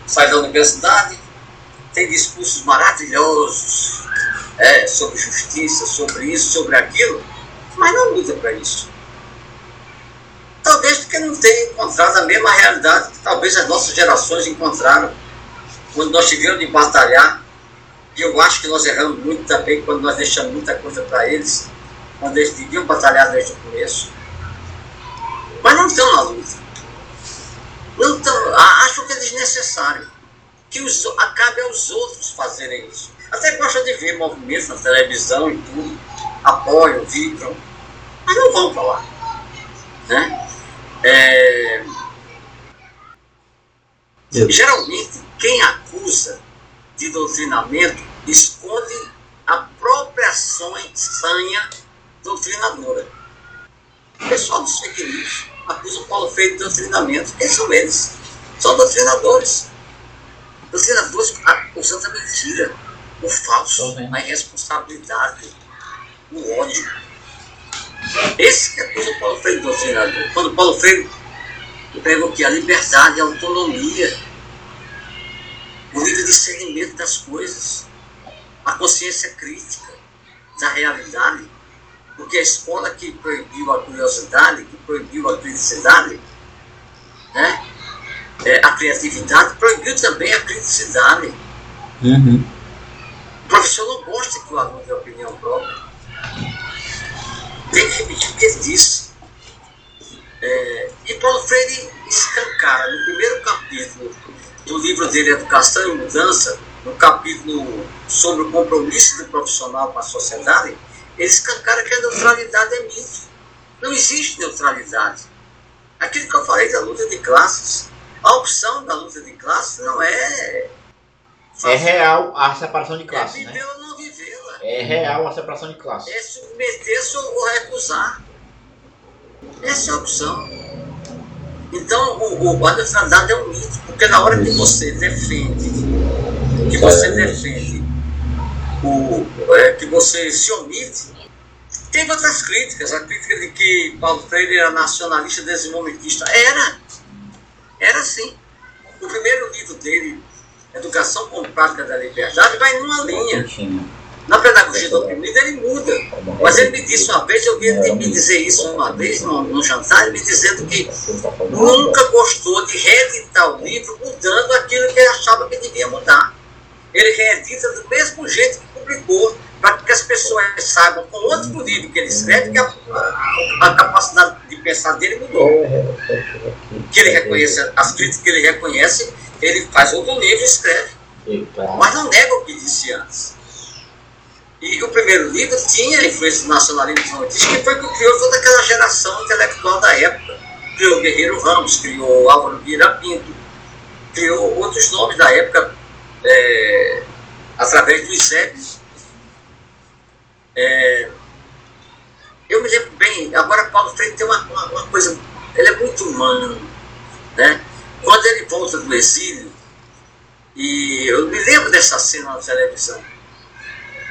sair da universidade, tem discursos maravilhosos é, sobre justiça, sobre isso, sobre aquilo, mas não luta para isso. Talvez porque não tenha encontrado a mesma realidade que talvez as nossas gerações encontraram quando nós tivemos de batalhar E eu acho que nós erramos muito também quando nós deixamos muita coisa para eles, quando eles deviam batalhar desde o começo. Mas não estão na luta. Não tão, acho que é desnecessário. Que os, acabe aos outros fazerem isso. Até gostam de ver movimentos na televisão e tudo, apoiam, vibram, mas não vão para lá. Né? É... Geralmente, quem acusa de doutrinamento esconde a própria sanha doutrinadora. O pessoal dos fake news acusa o Paulo Freire de doutrinamento. Quem são eles? São doutrinadores. Doutrinadores acusando a mentira, o falso, a irresponsabilidade, o ódio. Esse que acusa o Paulo Freire de doutrinador. Quando o Paulo Freire pega o que? A liberdade, a autonomia, o livre discernimento das coisas, a consciência crítica da realidade. Porque a escola que proibiu a curiosidade, que proibiu a criticidade, né? É, a criatividade, proibiu também a criticidade.
Uhum.
O professor não gosta que o aluno tenha opinião própria. Tem que repetir o que ele disse. É, e Paulo Freire escancara no primeiro capítulo do livro dele Educação e Mudança, no capítulo sobre o compromisso do profissional com a sociedade, ele escancara que a neutralidade é mito. Não existe neutralidade. Aquilo que eu falei da luta de classes, a opção da luta de classes não é.
É real a separação de classes,
é
né?
viver ou não vivê-la.
É real a separação de classes.
É submeter-se ou recusar. Essa é a opção. Então, o, o, a neutralidade é um mito, porque na hora que você defende, que você defende, o, é, que você se omite, teve outras críticas. A crítica de que Paulo Freire era nacionalista desenvolvimentista. Era. Era sim. O primeiro livro dele, Educação com Prática da Liberdade, vai numa linha. Na pedagogia do oprimido ele muda. Mas ele me disse uma vez, eu vi ele me dizer isso uma vez no, no jantar, me dizendo que nunca gostou de reeditar o livro mudando aquilo que ele achava que devia mudar. Ele reedita do mesmo jeito que publicou, para que as pessoas saibam com outro livro que ele escreve que a, a capacidade de pensar dele mudou. Que ele reconhece, as críticas que ele reconhece, ele faz outro livro e escreve. Mas não nega o que disse antes. E o primeiro livro tinha influência do nacionalismo que foi o que criou toda aquela geração intelectual da época. Criou Guerreiro Ramos, criou Álvaro Vieira Pinto, criou outros nomes da época é, através dos Zébis. É, eu me lembro bem, agora Paulo Freire tem uma, uma, uma coisa, ele é muito humano. Né? Quando ele volta do exílio, e eu me lembro dessa cena na televisão,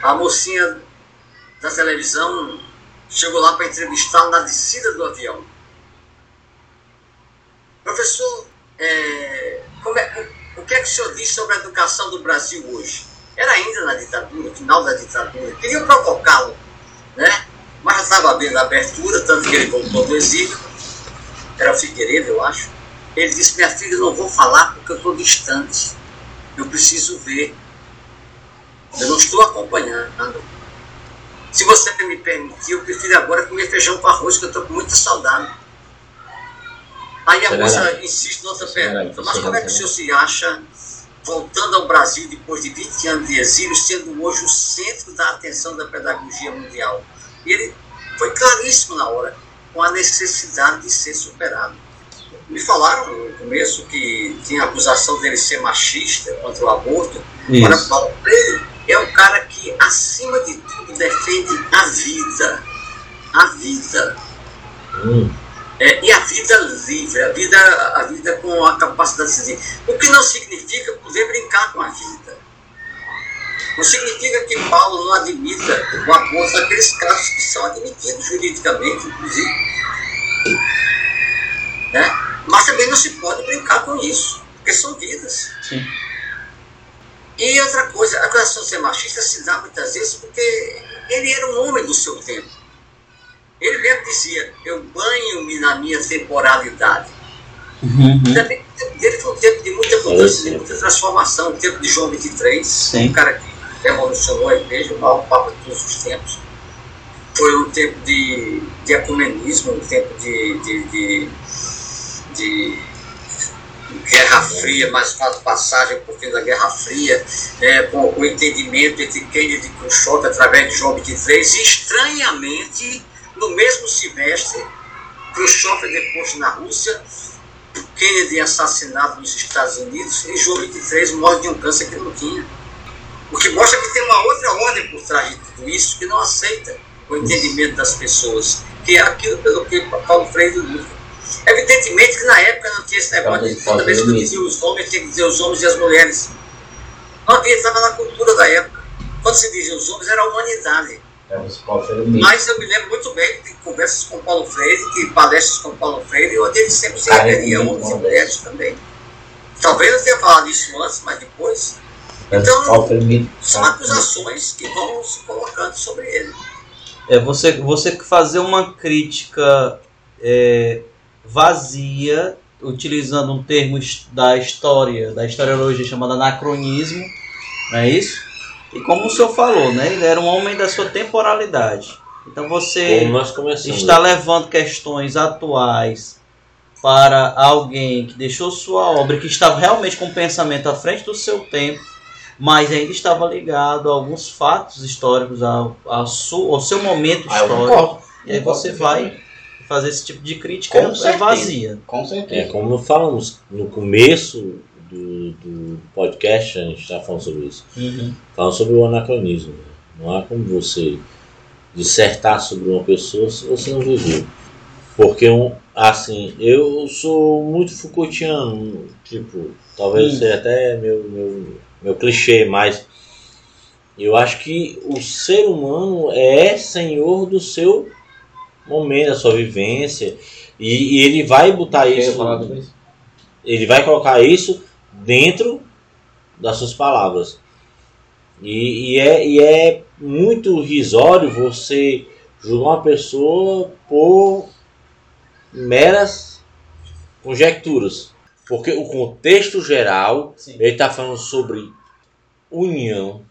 a mocinha da televisão chegou lá para entrevistá-lo na descida do avião. Professor, é, é, o, o, que é que o senhor diz sobre a educação do Brasil hoje? Era ainda na ditadura, final da ditadura. Queria provocá-lo, né? Mas já estava abrindo a abertura, tanto que ele voltou do exílio. Era Figueiredo, eu acho. Ele disse, minha filha, não vou falar porque eu estou distante. Eu preciso ver eu não estou acompanhando. Se você me permitir, eu prefiro agora comer feijão com arroz, que eu estou com muita saudade. Aí a moça insiste na outra pergunta, mas como é que o senhor se acha voltando ao Brasil depois de 20 anos de exílio, sendo hoje o centro da atenção da pedagogia mundial? E ele foi claríssimo na hora, com a necessidade de ser superado. Me falaram no começo que tinha acusação dele ser machista contra o aborto,
Isso.
para falar ele é um cara que, acima de tudo, defende a vida. A vida.
Hum.
É, e a vida livre, a vida, a vida com a capacidade de decidir. O que não significa poder brincar com a vida. Não significa que Paulo não admita o aborto daqueles casos que são admitidos juridicamente, inclusive. Né? Mas também não se pode brincar com isso, porque são vidas.
Sim.
E outra coisa, a questão de ser machista se dá muitas vezes porque ele era um homem do seu tempo. Ele mesmo dizia, eu banho-me na minha temporalidade.
Uhum.
Também, ele foi um tempo de muita mudança, de muita transformação, o tempo de João 23,
Sim.
um cara que revolucionou a igreja, o maior papa de todos os tempos. Foi um tempo de, de ecumenismo, um tempo de, de, de, de Guerra Fria, mas faz passagem por fim da Guerra Fria, é, com o entendimento entre Kennedy e Khrushchev através de João 23, e estranhamente, no mesmo semestre, Khrushchev é deposto na Rússia, Kennedy é assassinado nos Estados Unidos e João 23 morre de um câncer que não tinha. O que mostra que tem uma outra ordem por trás de tudo isso que não aceita o entendimento das pessoas, que é aquilo pelo que Paulo Freire luta. Evidentemente que na época não tinha esse negócio de toda vez que eu dizia os homens, tinha que dizer os homens e as mulheres. Não havia, estava na cultura da época. Quando se dizia os homens, era a humanidade. Mas eu me lembro muito bem de conversas com Paulo Freire, de palestras com Paulo Freire, onde ele sempre se referia a homens e mulheres também. Talvez eu tenha falado isso antes, mas depois. Então, são acusações que vão se colocando sobre ele.
É você, você fazer uma crítica é, vazia, utilizando um termo da história, da historiologia chamado anacronismo, não é isso? E como o senhor falou, né? Ele era um homem da sua temporalidade. Então você está levando questões atuais para alguém que deixou sua obra, e que estava realmente com o pensamento à frente do seu tempo, mas ainda estava ligado a alguns fatos históricos, ao, ao, seu momento
Ah,
histórico.
concordo.
E aí você vai fazer esse tipo de crítica
Com
é
certeza.
vazia.
Com certeza.
É, como falamos no começo do, do podcast, a gente está falando sobre isso.
Uhum.
Falando sobre o anacronismo. né? Não há como você dissertar sobre uma pessoa se você não viveu. Porque, um, assim, eu sou muito Foucaultiano, tipo, talvez
Hum.
seja até meu, meu, meu clichê, mas eu acho que o ser humano é senhor do seu momento, da sua vivência, e, e ele vai botar isso
isso?
ele vai colocar isso dentro das suas palavras. E, e é, e é muito risório você julgar uma pessoa por meras conjecturas. Porque o contexto geral, ele está falando sobre união,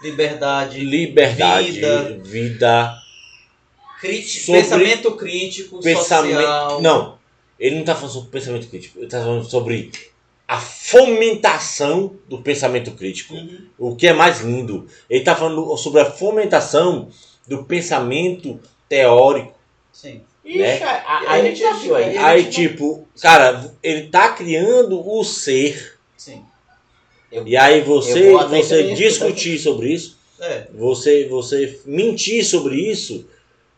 Liberdade,
liberdade,
Vida.
vida,
crítico,
Sobre
pensamento crítico,
pensamento.
social.
Não, ele não está falando sobre pensamento crítico, ele está falando sobre a fomentação do pensamento crítico.
Uhum.
O que é mais lindo. Ele está falando sobre a fomentação do pensamento teórico.
Sim.
Né?
Ixi, aí a gente já viu aí.
Aí, tipo, cara, ele tá criando o ser.
Sim.
E aí você,
eu
você discutir sobre isso,
É.
você, você mentir sobre isso,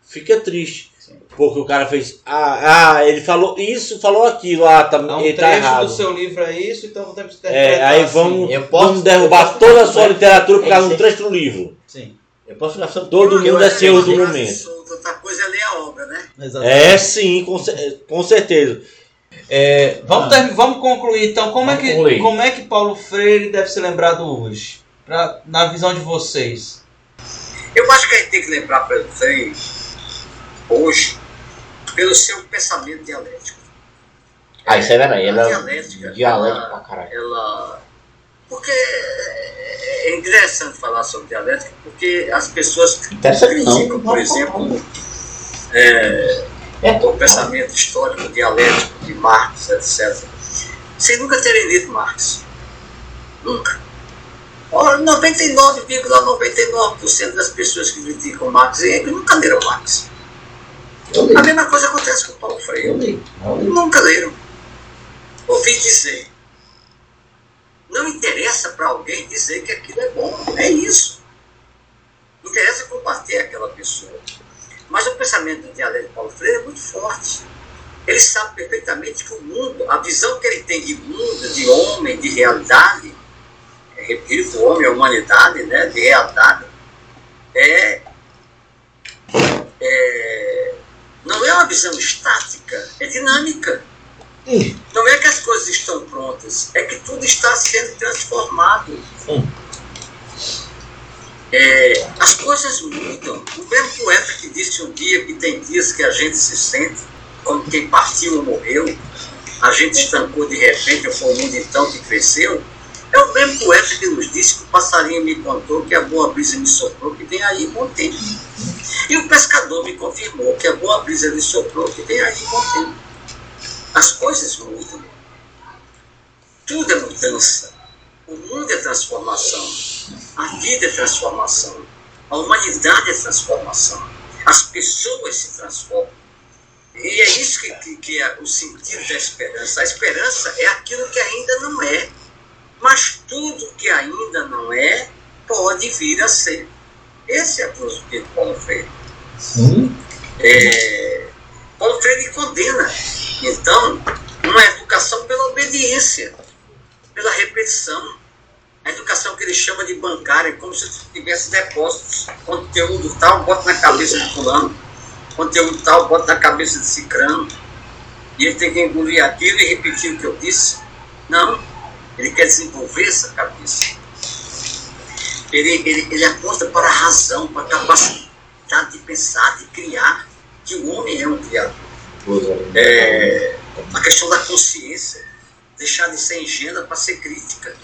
fica triste. Porque o cara fez. Ah, ah, ele falou isso, falou aquilo, ah, tá,
um
ele tá
trecho
errado.
do seu livro é isso, então temos que
É,
interpretar
aí
assim.
vamos,
Eu posso-
vamos derrubar toda a sua literatura por causa de um trecho do livro.
Sim.
Eu posso falar sobre
Todo mundo
eu-
é senhor do momento.
Outra coisa é ler a obra, né?
Exatamente.
É sim, com, com certeza.
É, vamos, ter- vamos concluir então. Como é,
Vamos
que,
concluir.
como é que Paulo Freire deve ser lembrado hoje? Pra, na visão de vocês.
Eu acho que a gente tem que lembrar para Freire, hoje, pelo seu pensamento dialético.
Ah, isso é verdade. Ela é
dialética,
dialético
ela-
pra caralho.
ela. Porque é interessante falar sobre dialética, porque as pessoas criticam, por exemplo, é, o pensamento histórico dialético de Marx, etc. Sem nunca terem lido Marx. Nunca. Ora, 99,99% das pessoas que criticam Marx e Engels nunca leram Marx. A mesma coisa acontece com Paulo Freire.
Eu li. Eu li.
Nunca leram. Ouvi dizer. Não interessa para alguém dizer que aquilo é bom. É isso. Interessa combater aquela pessoa. Mas o pensamento do dialeto de Paulo Freire é muito forte. Ele sabe perfeitamente que o mundo, a visão que ele tem de mundo, de homem, de realidade, é, repito, o homem, a humanidade, né, de realidade, é, é não é uma visão estática, é dinâmica. Não é que as coisas estão prontas, é que tudo está sendo transformado. É, as coisas mudam. O mesmo poeta que disse um dia que tem dias que a gente se sente como quem partiu ou morreu, a gente estancou de repente, ou foi o mundo então que cresceu. É o mesmo poeta que nos disse que o passarinho me contou que a boa brisa me soprou que vem aí bom tempo. E o pescador me confirmou que a boa brisa lhe soprou que vem aí bom tempo. As coisas mudam. Tudo é mudança. O mundo é transformação. A vida é transformação. A humanidade é transformação. As pessoas se transformam. E é isso que, que, que é o sentido da esperança. A esperança é aquilo que ainda não é. Mas tudo que ainda não é, pode vir a ser. Esse é filosofia de Paulo Freire.
Sim.
É, Paulo Freire condena, então, uma educação pela obediência, pela repetição. A educação que ele chama de bancária, como se tivesse depósitos. Conteúdo tal, bota na cabeça de fulano. Conteúdo tal, bota na cabeça de cicrano. E ele tem que engolir aquilo e repetir o que eu disse. Não. Ele quer desenvolver essa cabeça. Ele, ele, ele aponta para a razão, para a capacidade de pensar, de criar, que o homem é um criador. É, a questão da consciência, deixar de ser ingênua para ser crítica.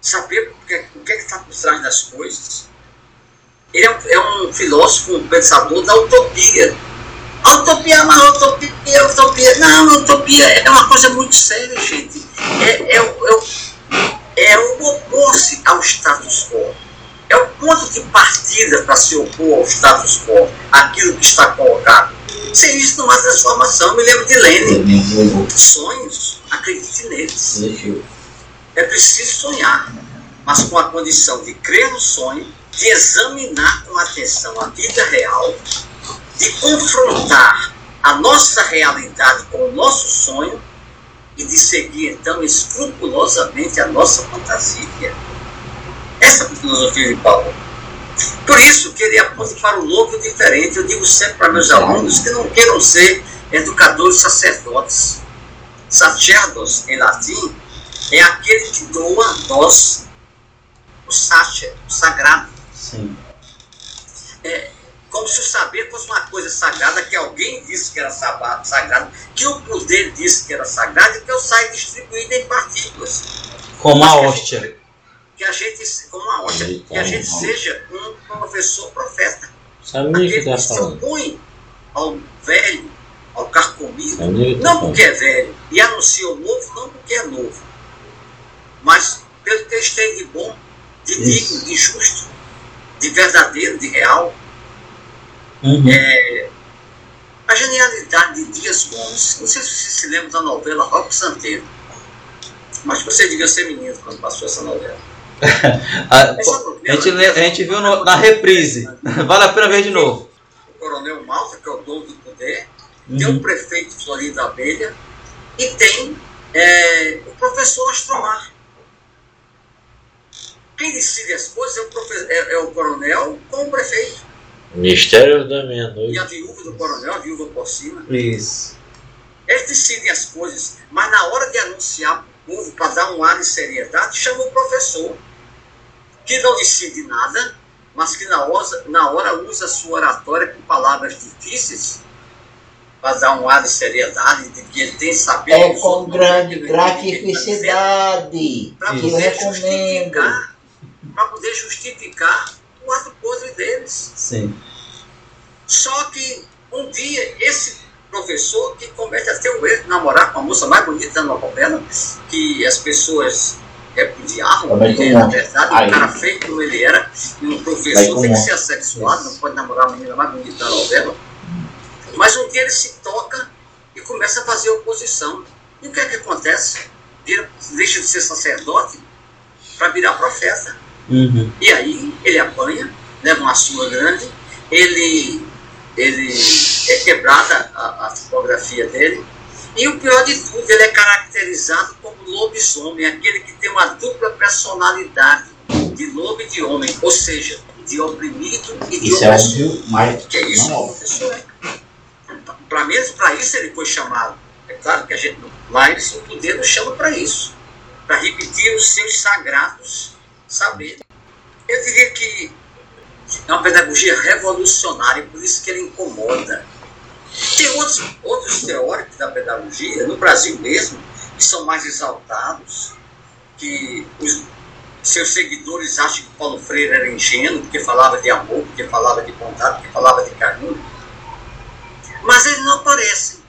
Saber o que, o que é está por trás das coisas. Ele é é um filósofo, um pensador da utopia. A utopia é uma utopia, utopia. Não, a utopia é uma coisa muito séria, gente. É, é, o- é, é opor-se ao status quo. É o ponto de partida para se opor ao status quo, aquilo que está colocado. Sem isso não há transformação. Me lembro de Lenin. Sonhos, acredite neles. É preciso sonhar, mas com a condição de crer no sonho, de examinar com atenção a vida real, de confrontar a nossa realidade com o nosso sonho e de seguir então escrupulosamente a nossa fantasia. Essa é a filosofia de Paulo. Por isso que ele aponta para o novo e diferente. Eu digo sempre para meus alunos que não queiram ser educadores sacerdotes. Sacerdos, em latim, é aquele que doa a nós o sacer, o sagrado.
Sim.
É, como se o saber fosse uma coisa sagrada, que alguém disse que era sagrado, que o poder disse que era sagrado e que eu saio distribuído em partículas.
Como a hóstia.
Que a gente, como uma hóstia, que a gente seja um professor profeta.
Sabe o que
Aquele
tá
que se opõe ao velho, ao carcomido,
que tá
não
falando?
porque é velho, e anuncia o novo, não porque é novo, mas pelo que eles têm de bom, de
Isso.
digno, de justo, de verdadeiro, de real.
Uhum.
É, a genialidade de Dias Gomes, não sei se você se lembra da novela Rock Santeiro, mas você devia ser menino quando passou essa novela.
A, a gente, lê- a gente viu no- na reprise. Vale a pena ver de novo.
o Coronel Malta, que é o dono do poder, tem o prefeito Florido Abelha e tem é, o professor Astromar. Quem decide as coisas é o, é- é o coronel com o prefeito.
Mistério da
E a
meia-noite.
viúva do coronel, a viúva por cima.
Isso.
Eles decidem as coisas, mas na hora de anunciar para o povo, para dar um ar de seriedade, chama o professor, que não decide nada, mas que na hora, na hora usa a sua oratória com palavras difíceis, para dar um ar de seriedade, de que ele tem saber.
É com grande gratificidade
Para poder justificar, para poder justificar o ato podre deles.
Sim.
Só que um dia esse professor que comete até o erro de namorar com a moça mais bonita da novela, que as pessoas repudiavam,
Também
porque na verdade
Aí.
o cara feio como ele era, e um professor tem que ser assexuado, não pode namorar a menina mais bonita da novela. Mas um dia ele se toca e começa a fazer oposição. E o que é que acontece? Vira, deixa de ser sacerdote para virar profeta.
Uhum.
E aí ele apanha, leva uma surra grande, ele, ele é quebrada a, a fotografia dele. E o pior de tudo, ele é caracterizado como lobisomem, aquele que tem uma dupla personalidade de lobo e de homem, ou seja, de oprimido e de
Isso é
opressor.
óbvio, mas
Que é isso
não
professor é. Para mesmo para isso ele foi chamado. É claro que a gente, mas o poder nos chama para isso, para repetir os seus sagrados saberes. Eu diria que é uma pedagogia revolucionária, por isso que ele incomoda. Tem outros, outros teóricos da pedagogia, no Brasil mesmo, que são mais exaltados, que os seus seguidores acham que Paulo Freire era ingênuo, porque falava de amor, porque falava de bondade, porque falava de carinho. Mas eles não aparecem.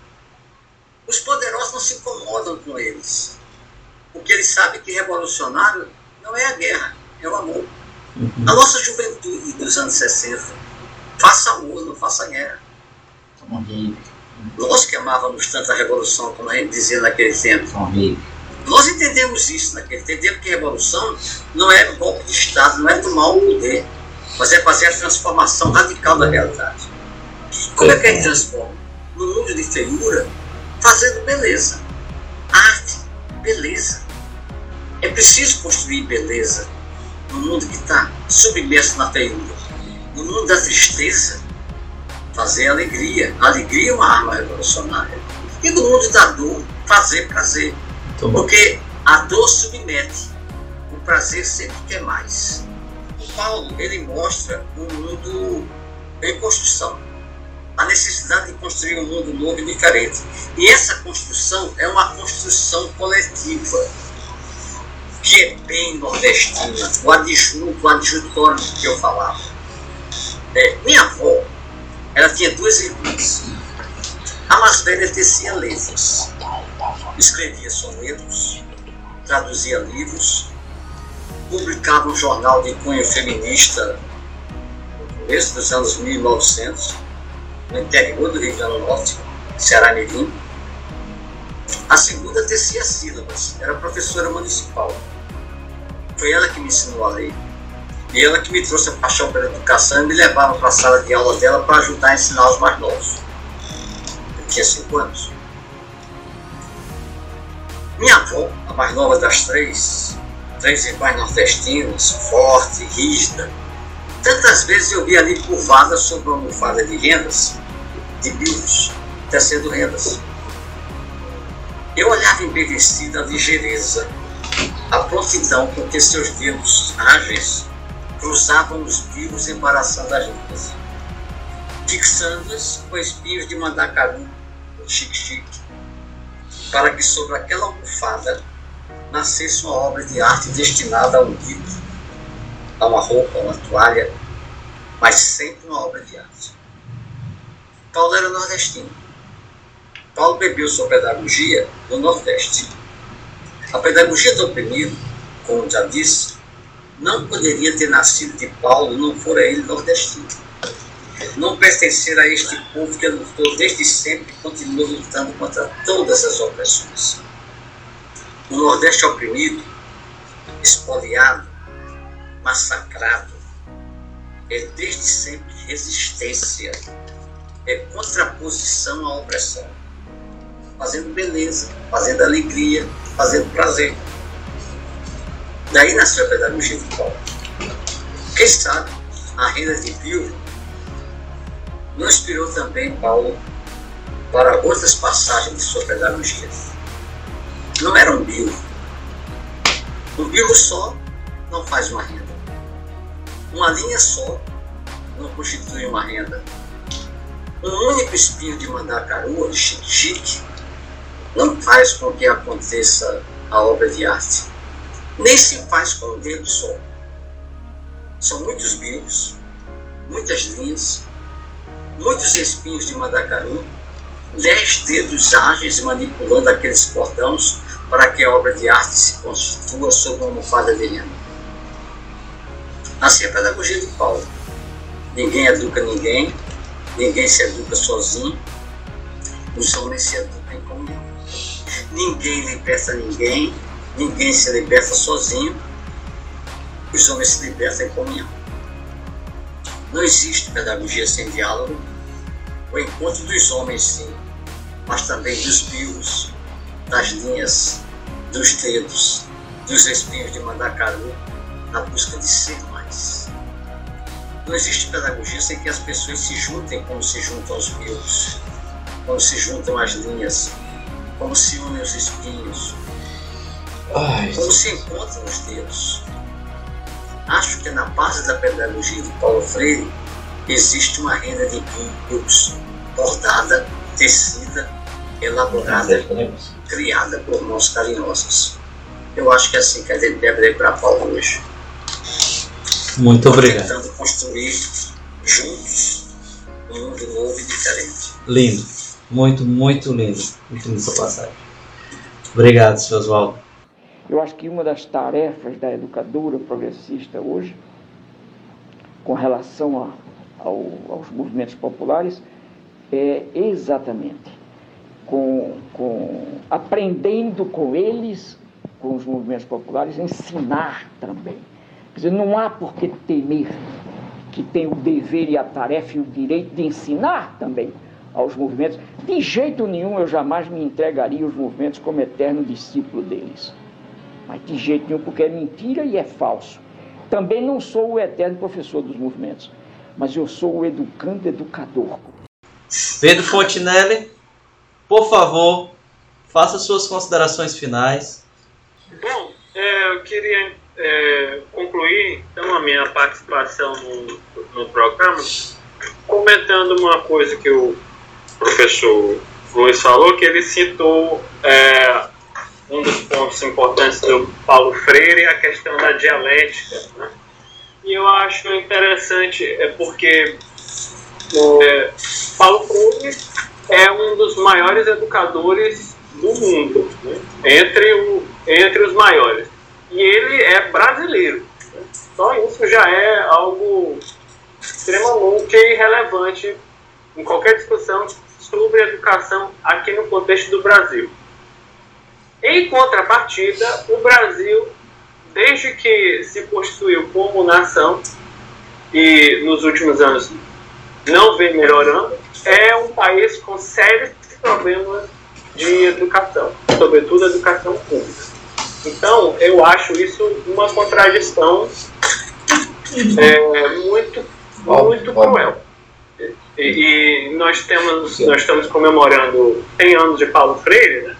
Os poderosos não se incomodam com eles. Porque eles sabem que revolucionário não é a guerra, é o amor. A nossa juventude dos anos 60, faça amor, não faça guerra. Nós que amávamos tanto a revolução, como a gente dizia naquele tempo. Nós entendemos isso naquele tempo, entendemos que a revolução não é golpe de Estado, não é tomar o poder, mas é fazer a transformação radical da realidade. Como é que a gente transforma? No mundo de feiura, fazendo beleza. Arte, beleza. É preciso construir beleza no mundo que está submerso na feiura. No mundo da tristeza, fazer alegria. A alegria é uma arma revolucionária. E no mundo da dor, fazer prazer. Porque a dor submete, o prazer sempre quer mais. O Paulo, ele mostra um mundo em construção. A necessidade de construir um mundo novo e diferente. E essa construção é uma construção coletiva, bem nordestina. O adjunto, o adjutório que eu falava. É, minha avó, ela tinha duas irmãs. A mais velha tecia letras, escrevia sonetos, traduzia livros, publicava um jornal de cunho feminista no começo dos anos 1900, no interior do Rio Grande do Norte, Ceará Mirim. A segunda tecia sílabas, era professora municipal. Foi ela que me ensinou a ler. E ela que me trouxe a paixão pela educação e me levava para a sala de aula dela para ajudar a ensinar os mais novos. Eu tinha cinco anos. Minha avó, a mais nova das três, três irmãs nordestinas, forte, rígida, tantas vezes eu vi ali curvada sobre uma almofada de rendas, de bios, tecendo rendas. Eu olhava embevecida a ligeireza, a prontidão com que seus dedos ágeis cruzavam os bios embaraçando as linhas, fixando-as com espinhos de mandacaru, chique-chique, para que sobre aquela almofada nascesse uma obra de arte destinada a um livro, a uma roupa, a uma toalha, mas sempre uma obra de arte. Paulo era nordestino. Paulo bebeu sua pedagogia do Nordeste. A pedagogia do oprimido, como já disse, não poderia ter nascido de Paulo não fora ele nordestino. Não pertencer a este povo que lutou desde sempre e continua lutando contra todas as opressões. O Nordeste oprimido, espoliado, massacrado, é desde sempre resistência, é contraposição à opressão, fazendo beleza, fazendo alegria, fazendo prazer. Daí nasceu a pedagogia de Paulo. Quem sabe a renda de Pio não inspirou também Paulo para outras passagens de sua pedagogia. Não era um bio. Um bio só não faz uma renda. Uma linha só não constitui uma renda. Um único espinho de mandacaru, de chique-chique, não faz com que aconteça a obra de arte. Nem se faz com um dedo só. São muitos bios, muitas linhas, muitos espinhos de mandacaru, dez dedos ágeis manipulando aqueles cordões para que a obra de arte se constitua sob uma almofada de renda. Assim é a pedagogia de Paulo. Ninguém educa ninguém, ninguém se educa sozinho, os homens se educam em comunhão. Ninguém liberta ninguém, ninguém se liberta sozinho, os homens se libertam em comunhão. Não existe pedagogia sem diálogo, o encontro dos homens sim, mas também dos bios, das linhas, dos dedos, dos espinhos de mandacaru, na busca de ser mais. Não existe pedagogia sem que as pessoas se juntem como se juntam os bios, como se juntam as linhas, como se unem os espinhos,
Ai,
como se encontram os dedos. Acho que na base da pedagogia de Paulo Freire existe uma renda de bios bordada, tecida, elaborada, criada por mãos carinhosas. Eu acho que é assim que a gente deve ir para a pauta hoje.
Muito obrigado.
Tentando construir juntos um mundo novo e diferente.
Lindo. Muito, muito lindo. Muito lindo essa passagem. Obrigado, seu Oswaldo.
Eu acho que uma das tarefas da educadora progressista hoje, com relação a, ao, aos movimentos populares, é exatamente com, com, aprendendo com eles, com os movimentos populares, ensinar também. Quer dizer, não há por que temer que tem o dever e a tarefa e o direito de ensinar também aos movimentos. De jeito nenhum eu jamais me entregaria aos movimentos como eterno discípulo deles. Mas de jeito nenhum, porque é mentira e é falso. Também não sou o eterno professor dos movimentos, mas eu sou o educando educador.
Pedro Fontinelli, por favor, faça suas considerações finais.
Bom, é, eu queria é, concluir então a minha participação no, no programa comentando uma coisa que o professor Luiz falou, que ele citou é, um dos pontos importantes do Paulo Freire, a questão da dialética. Né? E eu acho interessante, é porque é, Paulo Freire é um dos maiores educadores do mundo, né? entre, o, entre os maiores. E ele é brasileiro. Né? Só isso já é algo extremamente relevante em qualquer discussão sobre educação aqui no contexto do Brasil. Em contrapartida, o Brasil, desde que se constituiu como nação, e nos últimos anos não vem melhorando, é um país com sérios problemas de educação, sobretudo educação pública. Então, eu acho isso uma contradição é, muito, muito cruel. E, e, nós temos, nós estamos comemorando 100 anos de Paulo Freire, né?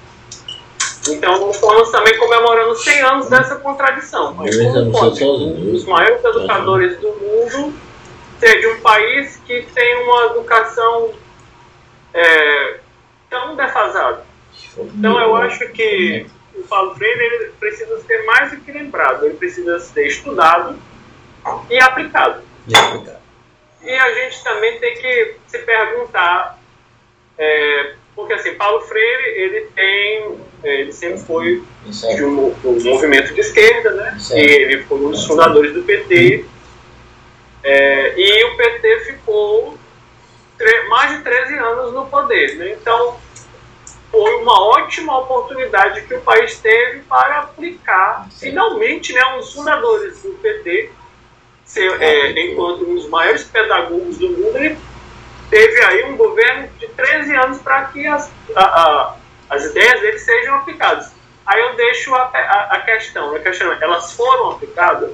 Então estamos também comemorando 100 anos dessa contradição. Mas como pode um dos maiores educadores do mundo ser de um país que tem uma educação é, tão defasada? Então eu acho que o Paulo Freire precisa ser mais do que lembrado, ele precisa ser estudado e aplicado.
E aplicado.
E a gente também tem que se perguntar, é, porque assim, Paulo Freire, ele tem, ele sempre foi de um, um, movimento de esquerda, né? E ele foi um dos fundadores do PT. É, e o PT ficou mais de 13 anos no poder, né? Então, foi uma ótima oportunidade que o país teve para aplicar, finalmente, né, dos fundadores do PT ser, é, enquanto um dos maiores pedagogos do mundo, ele teve aí um governo de 13 anos para que as, a, a, as ideias dele sejam aplicadas. Aí eu deixo a, a, a questão, a questão, elas foram aplicadas?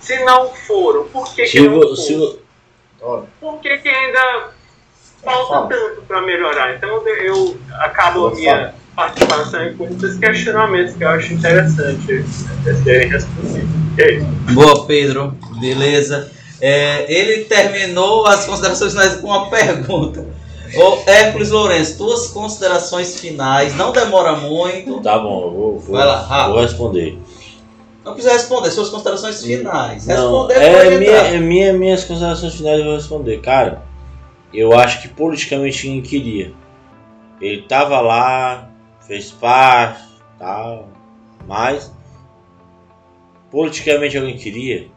Se não foram, por que, que não foram? Por que, que ainda falta tanto para melhorar? Então eu acabo a minha participação com esses questionamentos que eu acho interessante serem respondidos. É.
Boa, Pedro. Beleza. É, ele terminou as considerações finais com uma pergunta. Ô, Hércules Lourenço, tuas considerações finais, não demora muito.
Tá bom, eu vou, vou,
Vai lá, rápido.
vou responder.
Não precisa responder, suas considerações finais.
Não,
Responder
é
pode
minha, é minha, minhas considerações finais eu vou responder. Cara, eu acho que politicamente ninguém queria. Ele tava lá, fez parte, tal, mas politicamente alguém queria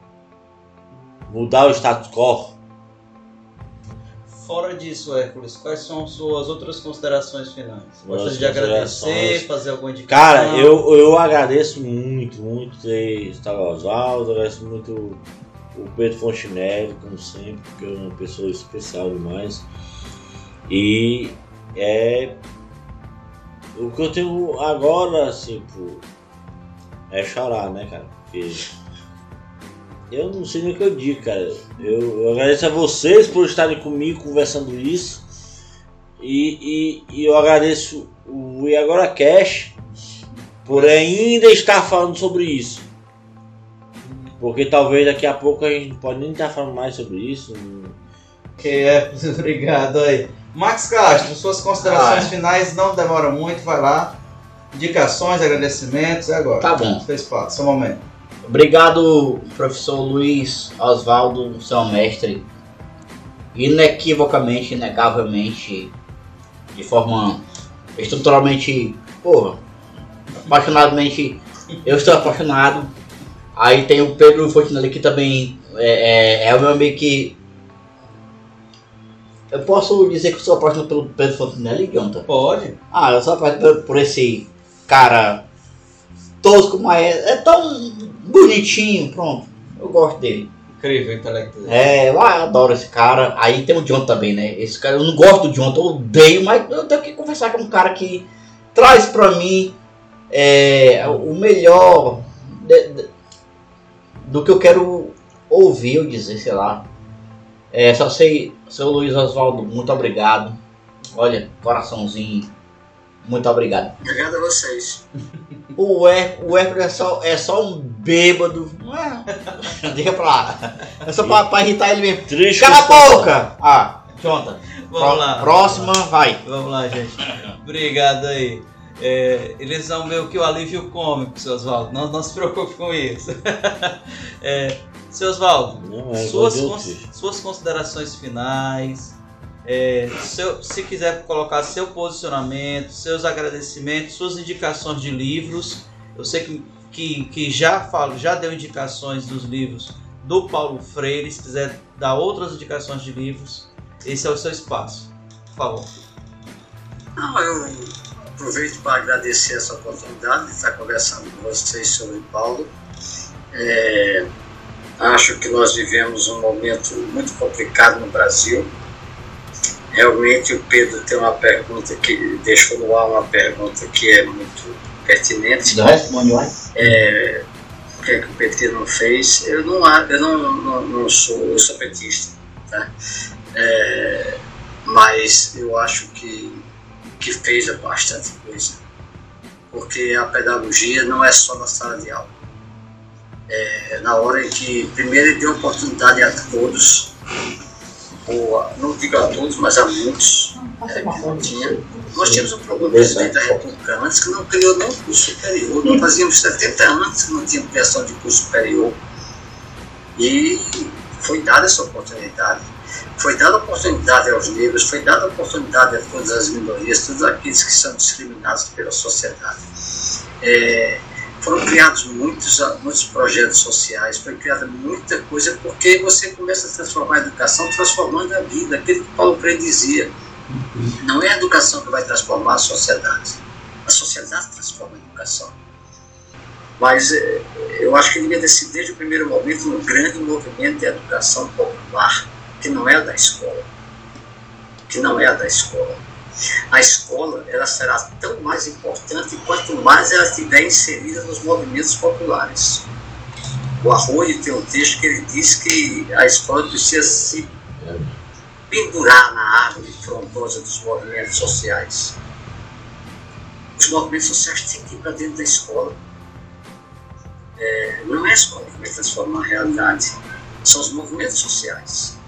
mudar o status quo.
Fora disso, Hércules, quais são suas outras considerações finais? Gostaria de agradecer, fazer alguma indicação?
Cara, eu, eu agradeço muito, muito ter estado Oswaldo, agradeço muito o Pedro Fontinelli, como sempre, porque é uma pessoa especial demais. E é. O que eu tenho agora, assim, pô, é chorar, né, cara? Porque. Eu não sei nem o que eu digo, cara. Eu, eu agradeço a vocês por estarem comigo conversando isso. E, e, e eu agradeço o E Agora Cash por ainda estar falando sobre isso. Porque talvez daqui a pouco a gente pode nem estar falando mais sobre isso.
Hércules, obrigado aí. Max Castro, suas considerações
Ah.
finais não demoram muito, vai lá. Indicações, agradecimentos, é agora.
Tá bom.
Seu espaço, seu momento.
Obrigado, professor Luiz Oswaldo, seu mestre. Inequivocamente, inegavelmente, de forma estruturalmente, porra, apaixonadamente, eu estou apaixonado. Aí tem o Pedro Fontinelli que também é, é, é o meu amigo que. Eu posso dizer que eu sou apaixonado pelo Pedro Fontinelli, Jonathan?
Pode.
Ah, eu sou apaixonado por, por esse cara tosco, mas é, é tão bonitinho, pronto. Eu gosto dele.
Incrível, intelectual.
É, eu adoro esse cara. Aí tem o John também, né? Esse cara, eu não gosto do John, eu odeio, mas eu tenho que conversar com um cara que traz pra mim é, o melhor de- de- do que eu quero ouvir ou dizer, sei lá. É, só sei, seu Luiz Oswaldo, muito obrigado. Olha, coraçãozinho, muito obrigado.
Obrigado a vocês.
O Hércules o Hércules é só, é só um bêbado, não é? Deixa pra lá. É só pra, pra irritar ele mesmo.
Triste
Cala a boca! Ah, Jonathan.
Vamos
Pró-
lá.
Próxima, vai.
Vamos lá, gente. Obrigado aí. É, eles vão ver o que o alívio cômico, seu Oswaldo. Não, não se preocupe com isso. É, seu Oswaldo, suas, cons- suas considerações finais. É, seu- se quiser colocar seu posicionamento, seus agradecimentos, suas indicações de livros. Eu sei que, que, que já falo, já deu indicações dos livros do Paulo Freire. Se quiser dar outras indicações de livros, esse é o seu espaço. Por favor.
Não, eu aproveito para agradecer essa oportunidade de estar conversando com vocês sobre Paulo. É, acho que nós vivemos um momento muito complicado no Brasil. Realmente o Pedro tem uma pergunta que deixou no ar uma pergunta que é muito pertinente.
Vai.
É, o que, é que o PT não fez? Eu não, eu não, não, não sou, eu sou petista, tá? É, mas eu acho que, que fez bastante coisa. Porque a pedagogia não é só na sala de aula. É na hora em que, primeiro, ele deu oportunidade a todos, ou a- não digo a todos, mas a muitos, é, que não tinha. Nós tínhamos um problema presidente da República antes que não criou nem curso superior. Nós fazíamos 70 anos que não tinha criação de curso superior. E foi dada essa oportunidade. Foi dada oportunidade aos negros, foi dada oportunidade a todas as minorias, todos aqueles que são discriminados pela sociedade. É, foram criados muitos, muitos projetos sociais, foi criada muita coisa, porque você começa a transformar a educação transformando a vida, aquilo que Paulo Freire dizia. Não é a educação que vai transformar a sociedade. A sociedade transforma a educação. Mas eh, eu acho que devia ter sido desde o primeiro momento um grande movimento de educação popular, que não é a da escola. Que não é a da escola. A escola ela será tão mais importante quanto mais ela estiver inserida nos movimentos populares. O Arroio tem um texto que ele diz que a escola precisa se pendurar na árvore frondosa dos movimentos sociais. Os movimentos sociais têm que ir para dentro da escola. É, não é a escola que vai transformar a realidade, são os movimentos sociais.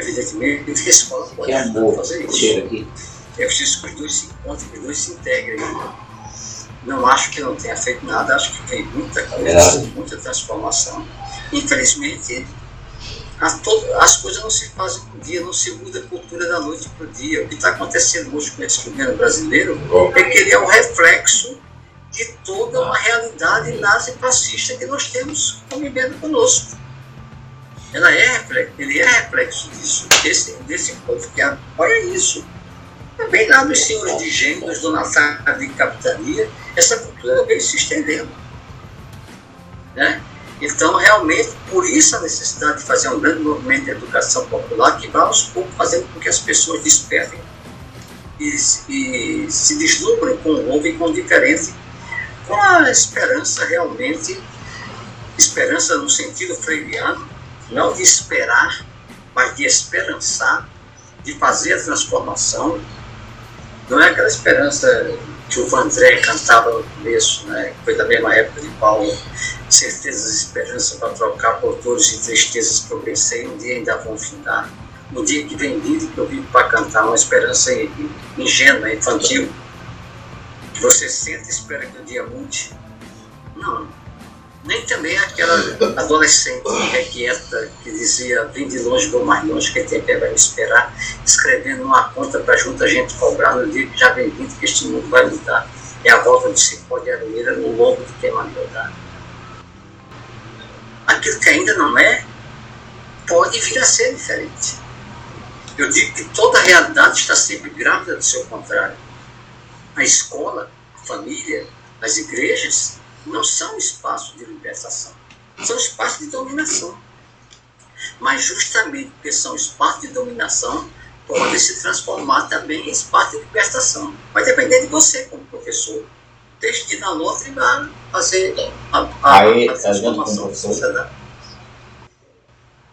Evidentemente que a escola pode
Que
ajudar
amor,
fazer isso.
aqui.
É preciso que os dois se encontrem, que os dois se integrem. Não acho que não tenha feito nada, acho que tem muita coisa, muita transformação. Infelizmente, as, to- as coisas não se fazem por dia, não se muda a cultura da noite para o dia. O que está acontecendo hoje com esse governo brasileiro é que ele é um reflexo de toda uma realidade nazi-fascista que nós temos convivendo conosco. Ela é, ele é reflexo disso, desse, desse povo que apoia isso. Também lá nos senhores de gênio, nos donatários de capitania, essa cultura veio se estendendo. Né? Então, realmente, por isso a necessidade de fazer um grande movimento de educação popular que vai aos poucos fazendo com que as pessoas despertem e, e se deslumbrem com o novo e com o diferente, com a esperança realmente, esperança no sentido freiriano, não de esperar, mas de esperançar, de fazer a transformação. Não é aquela esperança que o Vandré cantava no começo, né? que foi da mesma época de Paulo, certezas e esperança para trocar por dores e tristezas que eu pensei um dia ainda vão findar. Um dia que vem vindo que eu vivo para cantar uma esperança ingênua, infantil. Você senta e espera que o dia mude? Não. Nem também aquela adolescente requieta que dizia vim de longe, vou mais longe, que tempo é vai esperar, escrevendo uma conta para junta gente cobrar no dia que já vem vindo que este mundo vai mudar. É a volta de cipó de aroeira no longo do que mandou dar. Aquilo que ainda não é, pode vir a ser diferente. Eu digo que toda realidade está sempre grávida do seu contrário. A escola, a família, as igrejas não são espaços de libertação, são espaços de dominação. Mas justamente porque são espaços de dominação, podem se transformar também em espaço de libertação. Vai depender de você como professor. Deixe de na luta e vá fazer a, a,
Aí,
a transformação da sociedade.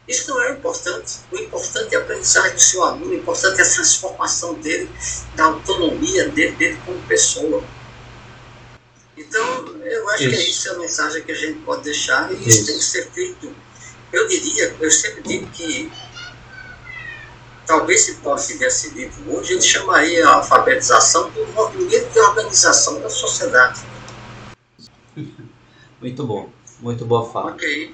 Isso não é importante. O importante é a aprendizagem do seu aluno, o importante é a transformação dele, da autonomia dele, dele como pessoa. Então, eu acho que é
Isso.
isso a mensagem que a gente pode deixar e isso,
Isso.
tem que ser feito. Eu diria, eu sempre digo que talvez se Paulo tivesse vivo hoje, ele chamaria a alfabetização do movimento de organização da sociedade.
Muito bom. Muito boa fala.
Ok.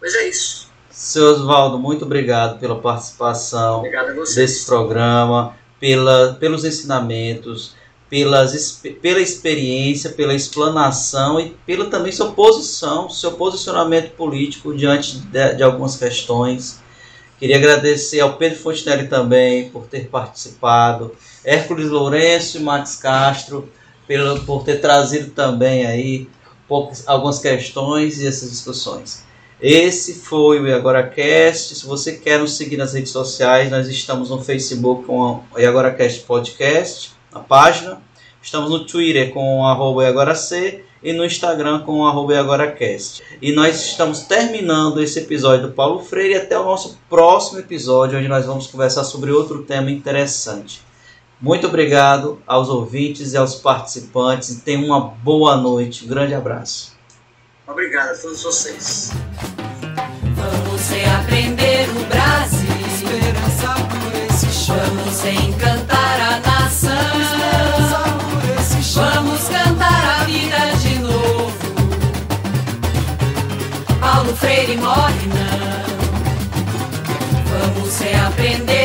Mas é isso.
Seu Oswaldo, muito obrigado pela participação
Obrigado
desse programa, pela, pelos ensinamentos, pelas, pela experiência, pela explanação e pela também sua posição, seu posicionamento político diante de, de algumas questões. Queria agradecer ao Pedro Fontenelle também por ter participado, Hércules Lourenço e Max Castro pelo, por ter trazido também aí poucas, algumas questões e essas discussões. Esse foi o AgoraCast. Se você quer nos seguir nas redes sociais, nós estamos no Facebook com o AgoraCast Podcast, a página. Estamos no Twitter com arroba IagoraC e no Instagram com arroba IagoraCast. E nós estamos terminando esse episódio do Paulo Freire até o nosso próximo episódio, onde nós vamos conversar sobre outro tema interessante. Muito obrigado aos ouvintes e aos participantes e tenham uma boa noite. Um grande abraço.
Obrigado a todos vocês.
Vamos reaprender o Brasil.
Esperança por esse chão.
Vamos encantar Freire morre não. Vamos reaprender